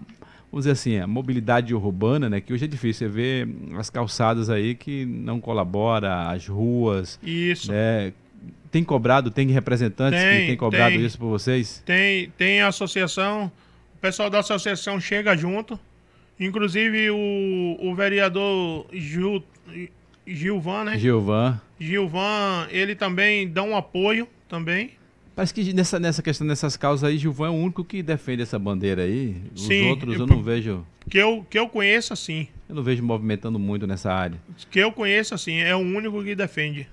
vamos dizer assim, a mobilidade urbana, né? Que hoje é difícil. Você vê as calçadas aí que não colabora, as ruas. Isso. Né? Tem cobrado, tem representantes tem, que tem cobrado tem, isso por vocês? Tem, tem associação. O pessoal da associação chega junto. Inclusive o, o vereador Gil, Gilvan, né? Gilvan. Gilvan, ele também dá um apoio também. Parece que nessa, nessa questão, nessas causas aí, Gilvão é o único que defende essa bandeira aí. Os Sim, outros eu, não vejo. Que eu, que eu conheço, assim. Eu não vejo movimentando muito nessa área. Que eu conheço, assim, é o único que defende.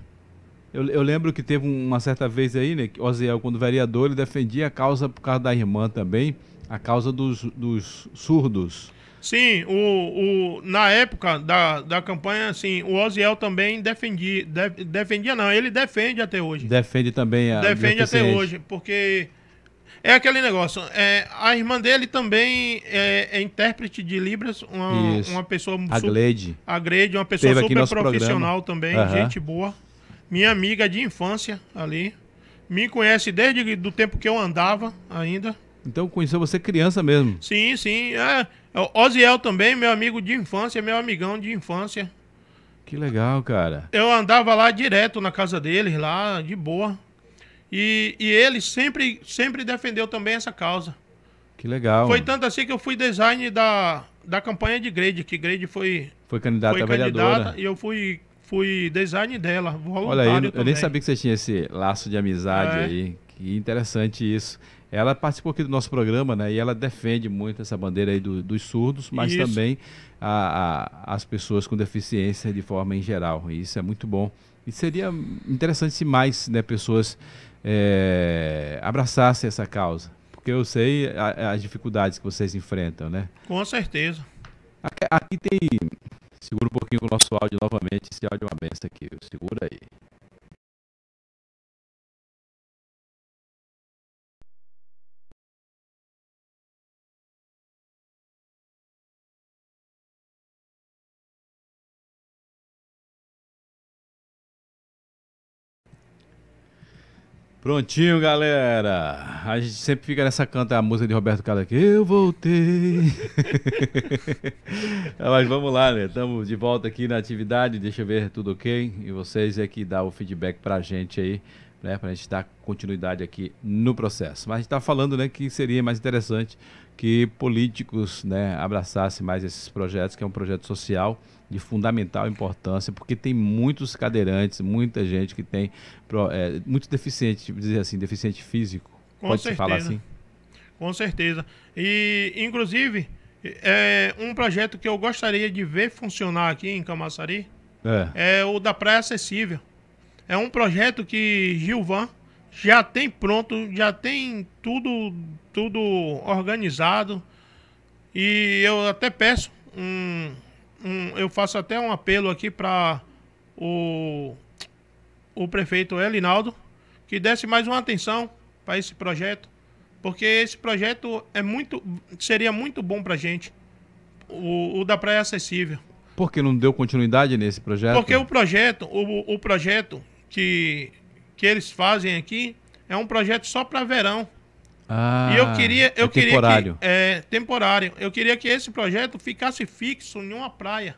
Eu, eu lembro que teve uma certa vez aí, né, que Oziel, quando vereador, ele defendia a causa por causa da irmã também, a causa dos, dos surdos. Sim, o, o, na época da, da campanha, assim, o Oziel também defendia, de, defendia não, ele defende até hoje. Defende também a Defende até hoje, porque é aquele negócio, é, a irmã dele também é, é intérprete de Libras, uma, uma pessoa... A Glede. A Glede, uma pessoa Teve super profissional programa. também, uhum. gente boa. Minha amiga de infância ali. Me conhece desde o tempo que eu andava ainda. Então conheceu você criança mesmo? Sim, sim. É, Oziel também, meu amigo de infância, meu amigão de infância. Que legal, cara. Eu andava lá direto na casa deles, lá, de boa. E, e ele sempre, sempre defendeu também essa causa. Que legal. Foi tanto assim que eu fui design da, da campanha de Grade, que Grade foi, foi candidata foi a vereadora. Candidata, e eu fui, fui design dela, Olha aí, eu nem sabia que você tinha esse laço de amizade é. aí. Que interessante isso. Ela participou aqui do nosso programa, né? E ela defende muito essa bandeira aí do, dos surdos, mas isso. também a, a, as pessoas com deficiência de forma em geral. E isso é muito bom. E seria interessante se mais né, pessoas é, abraçassem essa causa. Porque eu sei a, as dificuldades que vocês enfrentam, né? Com certeza. Aqui, aqui tem. Segura um pouquinho o nosso áudio novamente. Esse áudio é uma benção aqui. Segura aí. Prontinho, galera. A gente sempre fica nessa canta a música de Roberto Carlos aqui. Eu voltei. Mas vamos lá, né? Estamos de volta aqui na atividade. Deixa eu ver tudo ok. E vocês é que dá o feedback pra gente aí, né? Pra gente dar continuidade aqui no processo. Mas a gente tá falando, né, que seria mais interessante que políticos, né, abraçassem mais esses projetos, que é um projeto social de fundamental importância, porque tem muitos cadeirantes, muita gente que tem é, muito deficiente, dizer assim, deficiente físico. Com Pode certeza. falar assim? Com certeza. E, inclusive, é um projeto que eu gostaria de ver funcionar aqui em Camaçari é, é o da Praia Acessível. É um projeto que Gilvan já tem pronto, já tem tudo, tudo organizado. E eu até peço um, um, eu faço até um apelo aqui para o, o prefeito Elinaldo que desse mais uma atenção para esse projeto, porque esse projeto é muito, seria muito bom para gente, o, o da praia acessível. Por que não deu continuidade nesse projeto? Porque o projeto, o, o projeto que, que eles fazem aqui é um projeto só para verão. Ah, e eu queria, eu é queria temporário. que é temporário. Eu queria que esse projeto ficasse fixo em uma praia.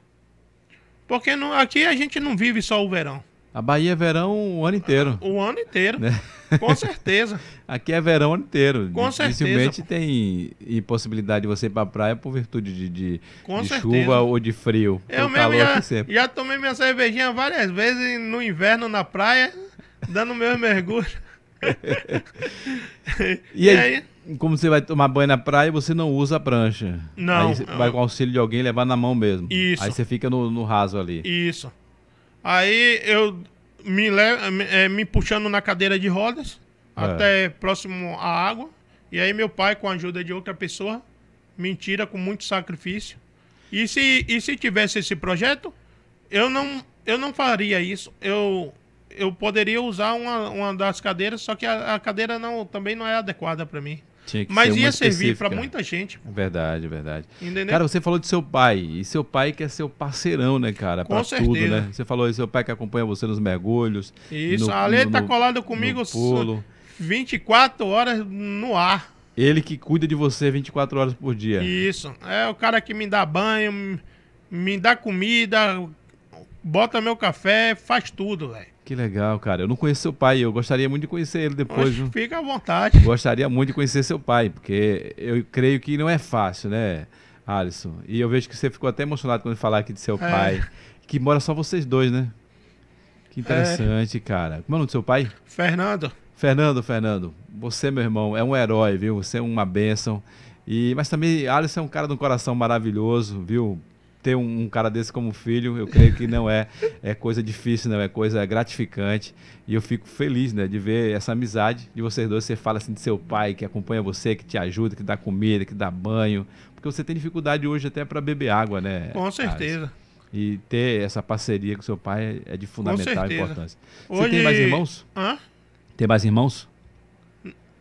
Porque não, aqui a gente não vive só o verão. A Bahia é verão o ano inteiro. O ano inteiro. Né? Com certeza. Aqui é verão o ano inteiro. Com certeza. Dificilmente tem impossibilidade de você ir para a praia por virtude de, de, de chuva ou de frio. Eu mesmo já, já tomei minha cervejinha várias vezes no inverno na praia, dando meu mergulho. e, aí, aí, como você vai tomar banho na praia, você não usa a prancha. Não. Aí você vai com auxílio de alguém levar na mão mesmo. Isso. Aí você fica no, no raso ali. Isso. Aí eu me, levo, é, me puxando na cadeira de rodas é. até próximo à água. E aí meu pai, com a ajuda de outra pessoa, me tira com muito sacrifício. E se, e se tivesse esse projeto, eu não, eu não faria isso. Eu eu poderia usar uma, uma das cadeiras, só que a, a cadeira não, também não é adequada para mim. Mas ia servir para muita gente. Verdade, verdade. Entendeu? Cara, você falou de seu pai. E seu pai que é seu parceirão, né, cara? Com certeza. tudo, né? Você falou de seu pai que acompanha você nos mergulhos. Isso, no, a Lê tá colado comigo no pulo. 24 horas no ar. Ele que cuida de você 24 horas por dia. Isso. É o cara que me dá banho, me dá comida, bota meu café, faz tudo, velho. Que legal, cara. Eu não conheço seu pai, eu gostaria muito de conhecer ele depois. Oxe, fica à vontade. Gostaria muito de conhecer seu pai, porque eu creio que não é fácil, né, Alisson? E eu vejo que você ficou até emocionado quando falar aqui de seu é. pai, que mora só vocês dois, né? Que interessante, é. cara. Como é o nome do seu pai? Fernando. Fernando, Fernando, você, meu irmão, é um herói, viu? Você é uma bênção. E, mas também, Alisson é um cara de um coração maravilhoso, viu? Ter um, um, cara desse como filho, eu creio que não é, é coisa difícil, não é coisa gratificante. E eu fico feliz, né, de ver essa amizade de vocês dois. Você fala assim de seu pai, que acompanha você, que te ajuda, que dá comida, que dá banho. Porque você tem dificuldade hoje até para beber água, né? Com certeza. Alisson? E ter essa parceria com seu pai é de fundamental importância. Você Hoje... tem mais irmãos? Hã? Tem mais irmãos?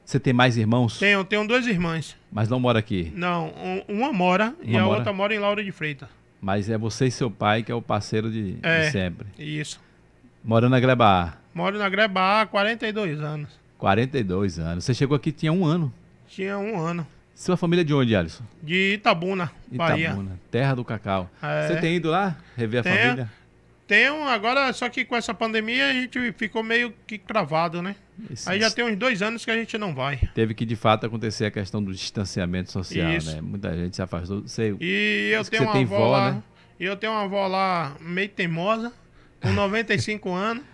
Você tem mais irmãos? Tenho, tenho dois irmãs. Mas não mora aqui? Não, um, uma mora uma e a mora? outra mora em Laura de Freitas. Mas é você e seu pai que é o parceiro de, é, de sempre. Isso. Morando na Greba Moro na Greba há 42 anos. 42 anos. Você chegou aqui tinha um ano? Tinha um ano. Sua família é de onde, Alisson? De Itabuna, Bahia. Itabuna, terra do cacau. É. Você tem ido lá rever a tenho, família? Tenho, agora só que com essa pandemia a gente ficou meio que cravado, né? Isso, Aí já tem uns dois anos que a gente não vai. Teve que de fato acontecer a questão do distanciamento social, isso. né? Muita gente se afastou. Sei, e eu tenho uma avó lá, né? E eu tenho uma avó lá meio teimosa, com 95 anos.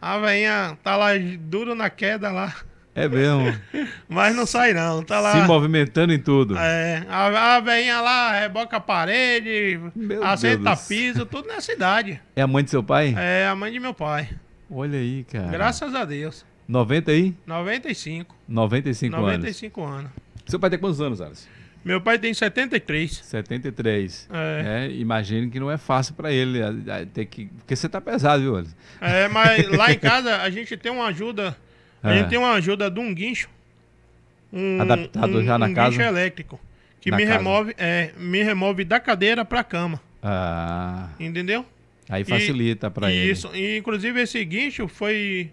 A veinha tá lá duro na queda lá. É mesmo. Mas não sai não, tá lá. Se movimentando em tudo. É, a, a veinha lá reboca a parede, meu assenta piso, tudo na cidade. É a mãe de seu pai? É a mãe de meu pai. Olha aí, cara. Graças a Deus. 90 aí? 95. 95, 95 anos. 95 anos. Seu pai tem quantos anos, Alice? Meu pai tem 73. 73. É. é imagino que não é fácil para ele ter que. Porque você tá pesado, viu, Alice? É, mas lá em casa a gente tem uma ajuda a gente é. tem uma ajuda de um guincho. Um, Adaptado um, já na um casa? guincho elétrico. Que me remove, é, me remove da cadeira para a cama. Ah. Entendeu? Aí facilita para ele. Isso. E, inclusive esse guincho foi,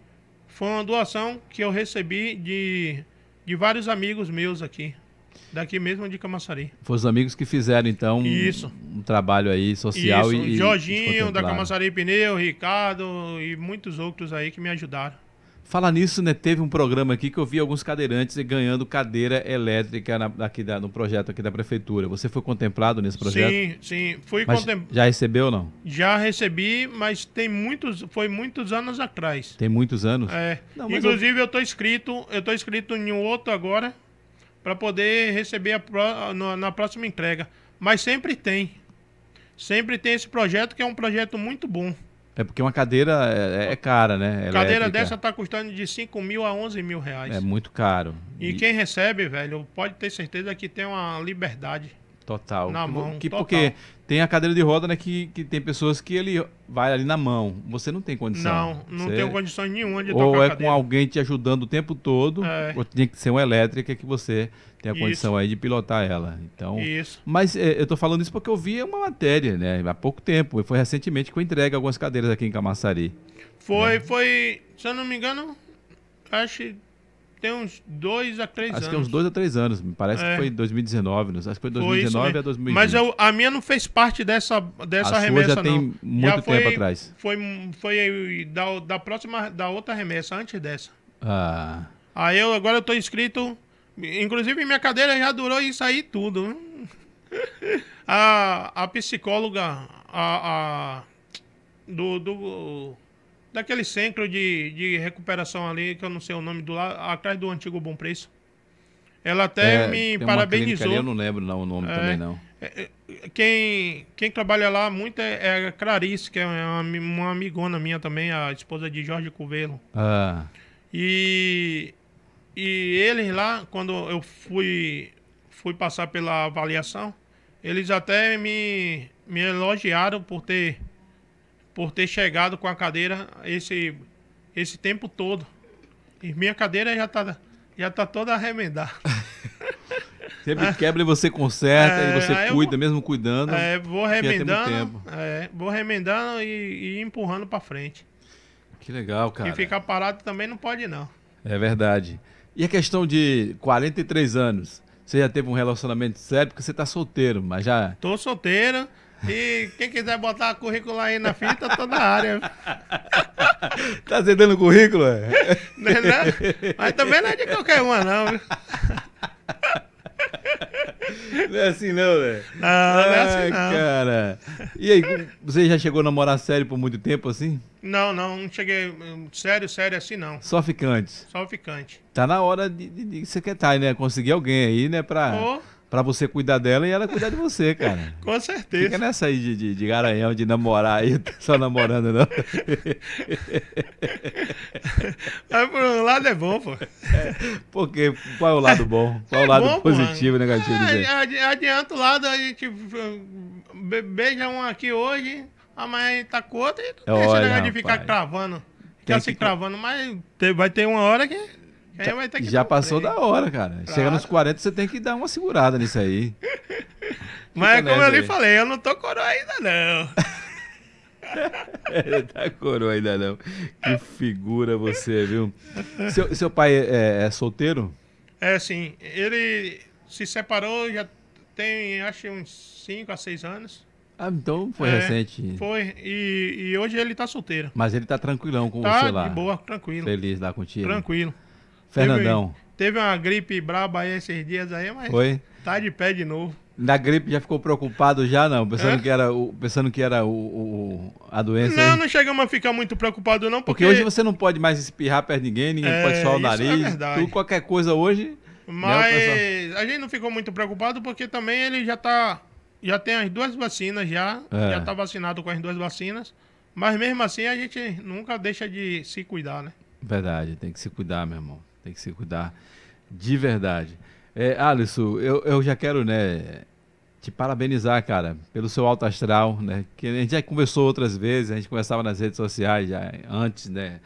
foi uma doação que eu recebi de, de vários amigos meus aqui. Daqui mesmo de Camaçari. Foi os amigos que fizeram, então, Isso. Um, um trabalho aí social Isso. e. Jorginho, da Camaçari Pneu, Ricardo e muitos outros aí que me ajudaram. Falar nisso, né, teve um programa aqui que eu vi alguns cadeirantes ganhando cadeira elétrica na, aqui da, no projeto aqui da prefeitura. Você foi contemplado nesse projeto? Sim, sim, fui contemplado. Já recebeu ou não? Já recebi, mas tem muitos, foi muitos anos atrás. Tem muitos anos? É. Não, Inclusive eu... eu tô inscrito, eu tô inscrito em um outro agora para poder receber a, na, na próxima entrega. Mas sempre tem. Sempre tem esse projeto que é um projeto muito bom. É porque uma cadeira é, é cara, né? Elétrica. Cadeira dessa tá custando de 5 mil a 11 mil reais. É muito caro. E, e, quem recebe, velho, pode ter certeza que tem uma liberdade. Total. Na mão. Que, total. Porque tem a cadeira de roda, né? Que, que tem pessoas que ele vai ali na mão. Você não tem condição. Não, não você... tenho condições nenhuma de Ou é com alguém te ajudando o tempo todo, é. ou tem que ser uma elétrica que você tem a condição isso. aí de pilotar ela. Então, isso. Mas é, eu tô falando isso porque eu vi uma matéria, né? Há pouco tempo. Foi recentemente que eu entregue algumas cadeiras aqui em Camaçari. Foi, né? foi, se eu não me engano, acho que tem uns dois a três acho anos. Acho que é uns dois a três anos. Me parece é. que foi 2019. Acho que foi 2019 foi a 2020. Mas eu, a minha não fez parte dessa, dessa a remessa, já não. tem muito já foi, tempo atrás. Foi, foi da, da próxima, da outra remessa, antes dessa. Ah. Aí eu, agora eu tô inscrito. Inclusive minha cadeira já durou isso aí tudo. a, a psicóloga a, a do, do daquele centro de, de recuperação ali, que eu não sei o nome do lado, atrás do antigo Bom Preço. Ela até é, me parabenizou. Ali, eu não lembro não, o nome é, também não. É, é, quem, quem trabalha lá muito é, é a Clarice, que é uma, uma, amigona minha também, a esposa de Jorge Covelo. Ah. E, e eles lá, quando eu fui, fui passar pela avaliação, eles até me, me elogiaram por ter por ter chegado com a cadeira esse, esse tempo todo. E minha cadeira já está já tá toda arremendada. Sempre quebra e você conserta é, e você cuida, vou, mesmo cuidando. É, vou remendando, é, vou remendando e, e empurrando para frente. Que legal, cara. E ficar parado também não pode, não. É verdade. E a questão de 43 anos? Você já teve um relacionamento sério? Porque você está solteiro, mas já. Tô solteiro. E quem quiser botar currículo aí na fita, tô na área. tá acendendo o currículo, é? Não, é não? Mas também não é de qualquer uma, não. Não é assim não, velho. Não, não é assim não. cara. E aí, você já chegou a namorar sério por muito tempo assim? Não, não, não cheguei hum, sério, sério assim não. Só ficantes? Só ficante. Tá na hora de, de, de você quer tá, né? Conseguir alguém aí, né? Pra... Oh Pra você cuidar dela e ela cuidar de você, cara. Com certeza. Fica nessa aí de, de, de garanhão, de namorar aí, só namorando, não. Mas por um lado é bom, pô. É, porque qual é o lado bom? Qual é o lado bom, positivo e negativo? É, adianta o lado, a gente beija um aqui hoje, amanhã tá com outro e não deixa rapaz. de ficar cravando. Ficar se cravando, mas vai ter uma hora que já passou da hora, cara. Claro. Chega nos 40, você tem que dar uma segurada nisso aí. Mas como eu lhe falei, eu não tô coroa ainda não. tá coroa ainda não. Que figura você, viu? Seu, seu pai é, é, solteiro? É, sim. Ele se separou já tem, acho, uns 5 a 6 anos. Ah, então foi é, recente. Foi. E, e, hoje ele tá solteiro. Mas ele tá tranquilão com tá você lá. de boa, tranquilo. Feliz lá contigo. Tranquilo. Fernandão. Teve, teve uma gripe braba aí esses dias aí, mas Foi? tá de pé de novo. Na gripe já ficou preocupado já não? Pensando é? que era, o, pensando que era o, o a doença? Não, aí? não chegamos a ficar muito preocupado não, porque... porque... hoje você não pode mais espirrar perto de ninguém, ninguém é, pode suar o é nariz. É tu, qualquer coisa hoje... Né, mas né, a gente não ficou muito preocupado porque também ele já tá... Já tem as duas vacinas já, é. já tá vacinado com as duas vacinas. Mas mesmo assim a gente nunca deixa de se cuidar, né? Verdade, tem que se cuidar, meu irmão. Tem que se cuidar de verdade. É, Alisson, eu, eu já quero, né, te parabenizar, cara, pelo seu alto astral, né? Que a gente já conversou outras vezes, a gente conversava nas redes sociais já antes, né?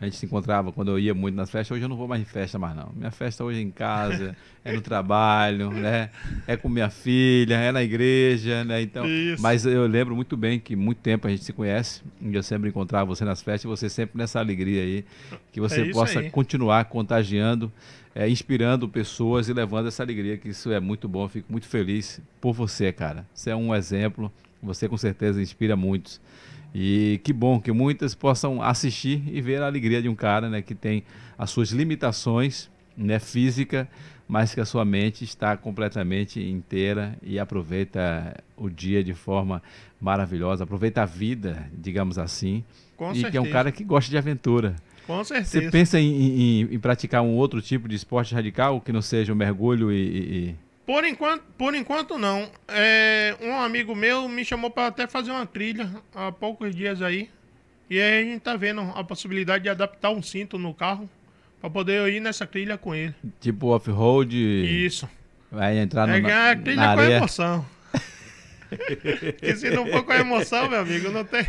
A gente se encontrava quando eu ia muito nas festas. Hoje eu não vou mais em festa mais não. Minha festa hoje é em casa, é no trabalho, né? É com minha filha, é na igreja, né? Então, Isso. mas eu lembro muito bem que muito tempo a gente se conhece. E eu sempre encontrava você nas festas e você sempre nessa alegria aí, que você é possa aí. continuar contagiando, é, inspirando pessoas e levando essa alegria, que isso é muito bom. Eu fico muito feliz por você, cara. Você é um exemplo. Você com certeza inspira muitos. E que bom que muitas possam assistir e ver a alegria de um cara né, que tem as suas limitações né, física, mas que a sua mente está completamente inteira e aproveita o dia de forma maravilhosa, aproveita a vida, digamos assim. Com e certeza. que é um cara que gosta de aventura. Com certeza. Você pensa em, em, em, praticar um outro tipo de esporte radical que não seja o mergulho e, e, por enquanto, por enquanto não. É, um amigo meu me chamou para até fazer uma trilha há poucos dias aí. E aí a gente tá vendo a possibilidade de adaptar um cinto no carro para poder ir nessa trilha com ele. Tipo off-road? Isso. Vai entrar no, é, na, a trilha na com areia. emoção. e se não for com emoção, meu amigo, não tem.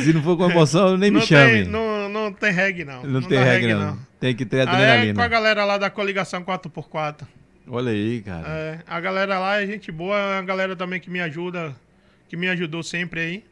Se não for com emoção, nem me chame. Tem, não, não tem reggae, não. Não, não tem reggae, não. não. Tem que ter adrenalina. Aí é com a galera lá da coligação 4x4. Olha aí, cara. É, a galera lá é gente boa, a galera também que me ajuda, que me ajudou sempre aí.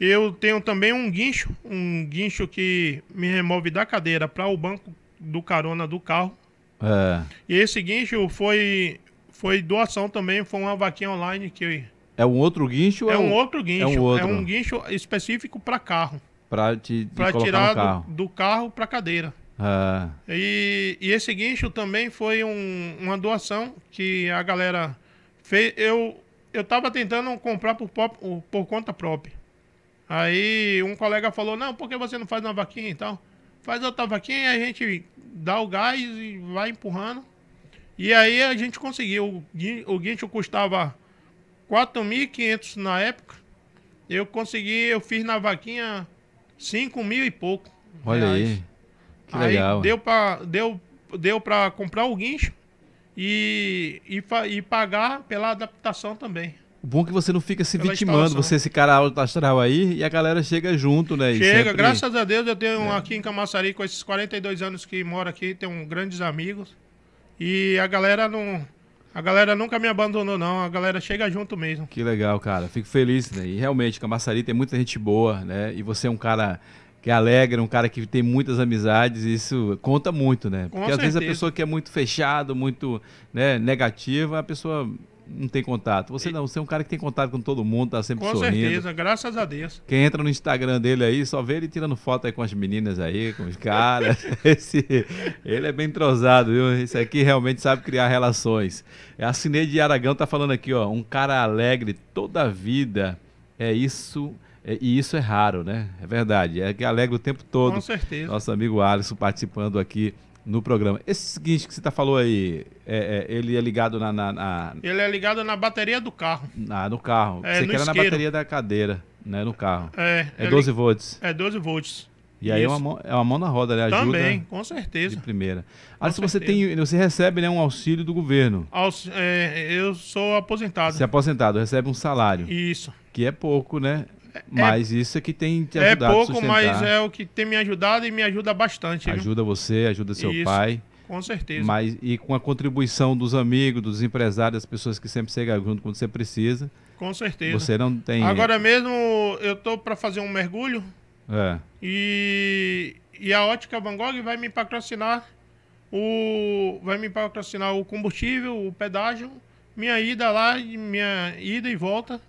Eu tenho também um guincho, um guincho que me remove da cadeira para o banco do carona do carro. É. E esse guincho foi foi doação também, foi uma vaquinha online que é um outro guincho? É, é um outro guincho. É um, outro. É um guincho específico para carro. Para te, te pra tirar carro. Do, do carro para cadeira. Ah. E, e, esse guincho também foi um, uma doação que a galera fez. Eu, eu tava tentando comprar por, por conta própria. Aí um colega falou, não, por que você não faz uma vaquinha e tal? Faz outra vaquinha e a gente dá o gás e vai empurrando. E aí a gente conseguiu. O guincho custava 4.500 na época. Eu consegui, eu fiz na vaquinha 5 mil e pouco. Olha reais. aí. Que Aí legal. deu para deu, deu pra comprar o guincho e, e, e pagar pela adaptação também. O bom é que você não fica se vitimando, você esse cara alto astral aí e a galera chega junto, né? Chega, sempre... graças a Deus eu tenho é. aqui em Camaçari, com esses 42 anos que moro aqui, tenho grandes amigos. E a galera não. A galera nunca me abandonou, não. A galera chega junto mesmo. Que legal, cara. Fico feliz, né? E realmente, Camaçari tem muita gente boa, né? E você é um cara que é alegre, um cara que tem muitas amizades, isso conta muito, né? Porque às vezes a pessoa que é muito fechado, muito né, negativa, a pessoa não tem contato. Você não, você é um cara que tem contato com todo mundo, tá sempre com sorrindo. Com certeza, graças a Deus. Quem entra no Instagram dele aí, só vê ele tirando foto aí com as meninas aí, com os caras. Esse, ele é bem entrosado, viu? Esse aqui realmente sabe criar relações. É a Cineide Aragão tá falando aqui, ó, um cara alegre toda a vida. É isso é, e isso é raro, né? É verdade. É que alegra o tempo todo. Com certeza. Nosso amigo Alisson participando aqui no programa. Esse seguinte que você está falou aí, é, é, ele é ligado na, na, na, Ele é ligado na bateria do carro. Ah, no carro. É, você quer na bateria da cadeira, né? No carro. É. É 12 li... volts. É 12 volts. E aí é uma, mão, é uma mão na roda, né? Ajuda Também, com certeza. De primeira. Alisson, você tem, você recebe né, um auxílio do governo. Aux, é, eu sou aposentado. Você é aposentado, recebe um salário. Isso. Que é pouco, né? É, mas é, isso é que tem te ajudado É pouco, mas é o que tem me ajudado e me ajuda bastante. Ajuda viu? você, ajuda seu isso, pai. Com certeza. Mas, e com a contribuição dos amigos, dos empresários, das pessoas que sempre chegam junto quando você precisa. Com certeza. Você não tem. Agora mesmo eu tô para fazer um mergulho. É. E, e a Ótica Van Gogh vai me patrocinar o vai me patrocinar o combustível, o pedágio, minha ida lá, minha ida e volta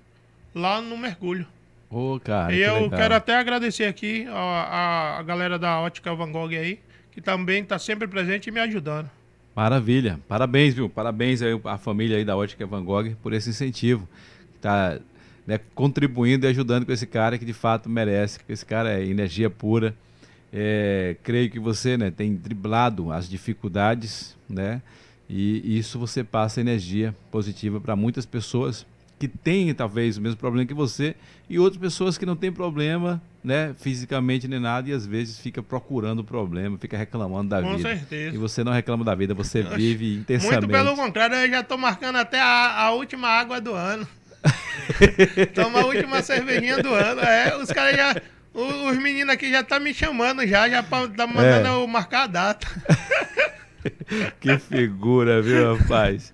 lá no mergulho. Ô, oh, cara. E que eu legal. quero até agradecer aqui a, a, a, galera da Ótica Van Gogh aí, que também está sempre presente e me ajudando. Maravilha. Parabéns, viu? Parabéns aí à família aí da Ótica Van Gogh por esse incentivo. Que tá né, contribuindo e ajudando com esse cara que de fato merece, porque esse cara é energia pura. É, creio que você né, tem driblado as dificuldades, né? E isso você passa energia positiva para muitas pessoas que têm talvez o mesmo problema que você e outras pessoas que não têm problema, né, fisicamente nem nada e às vezes fica procurando problema, fica reclamando da Com vida. Com certeza. E você não reclama da vida, você vive intensamente. Muito pelo contrário, eu já estou marcando até a, a última água do ano. Toma a última cervejinha do ano. É, os caras já. Os meninos aqui já estão tá me chamando já, já pra, tá mandando é. eu marcar a data. que figura, viu, rapaz?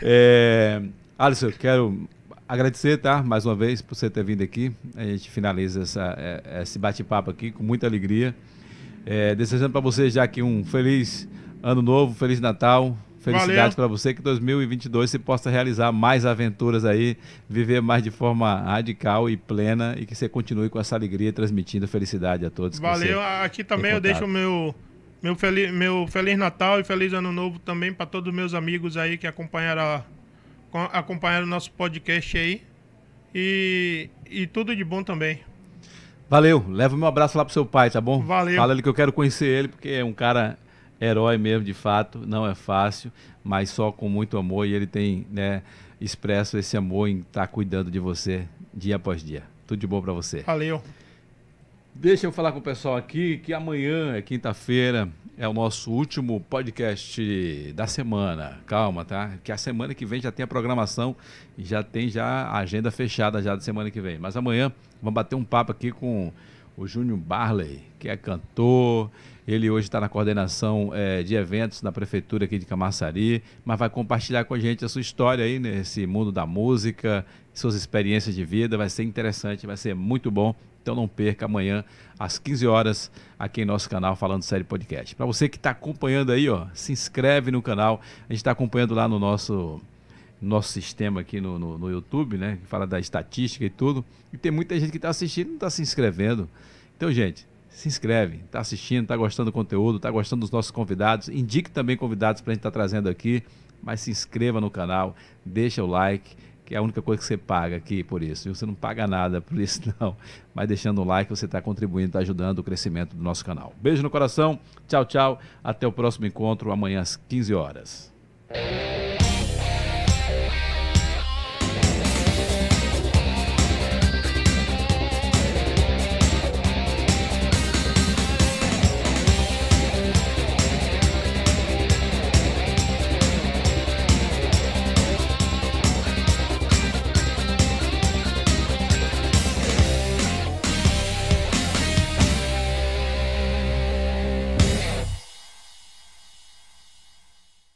É, Alisson, eu quero agradecer, tá? Mais uma vez por você ter vindo aqui. A gente finaliza essa, é, esse bate-papo aqui com muita alegria. É, desejando para você já aqui um feliz ano novo, feliz Natal. Felicidades para você que 2022 você possa realizar mais aventuras aí, viver mais de forma radical e plena e que você continue com essa alegria transmitindo felicidade a todos. Valeu. Aqui também eu deixo o meu meu feliz, meu feliz Natal e feliz Ano Novo também para todos os meus amigos aí que acompanharam a acompanhar o nosso podcast aí. E, e tudo de bom também. Valeu. Leva meu abraço lá pro seu pai, tá bom? Valeu. Fala ele que eu quero conhecer ele, porque é um cara herói mesmo, de fato. Não é fácil, mas só com muito amor. E ele tem né, expresso esse amor em estar tá cuidando de você dia após dia. Tudo de bom para você. Valeu. Deixa eu falar com o pessoal aqui que amanhã é quinta-feira, é o nosso último podcast da semana. Calma, tá? Que a semana que vem já tem a programação já tem já a agenda fechada já da semana que vem. Mas amanhã vamos bater um papo aqui com o Júnior Barley, que é cantor. Ele hoje está na coordenação é, de eventos na prefeitura aqui de Camaçari, mas vai compartilhar com a gente a sua história aí nesse mundo da música, suas experiências de vida. Vai ser interessante, vai ser muito bom. Então não perca amanhã às 15 horas aqui em nosso canal Falando Série Podcast. Para você que está acompanhando aí, ó, se inscreve no canal. A gente está acompanhando lá no nosso nosso sistema aqui no, no, no, YouTube, né? Que fala da estatística e tudo. E tem muita gente que está assistindo e não está se inscrevendo. Então, gente, se inscreve, está assistindo, está gostando do conteúdo, está gostando dos nossos convidados. Indique também convidados para a gente estar tá trazendo aqui. Mas se inscreva no canal, deixa o like que é a única coisa que você paga aqui por isso. Você não paga nada por isso, não. Mas deixando o like, você está contribuindo, está ajudando o crescimento do nosso canal. Beijo no coração, tchau, tchau. Até o próximo encontro, amanhã às 15 horas.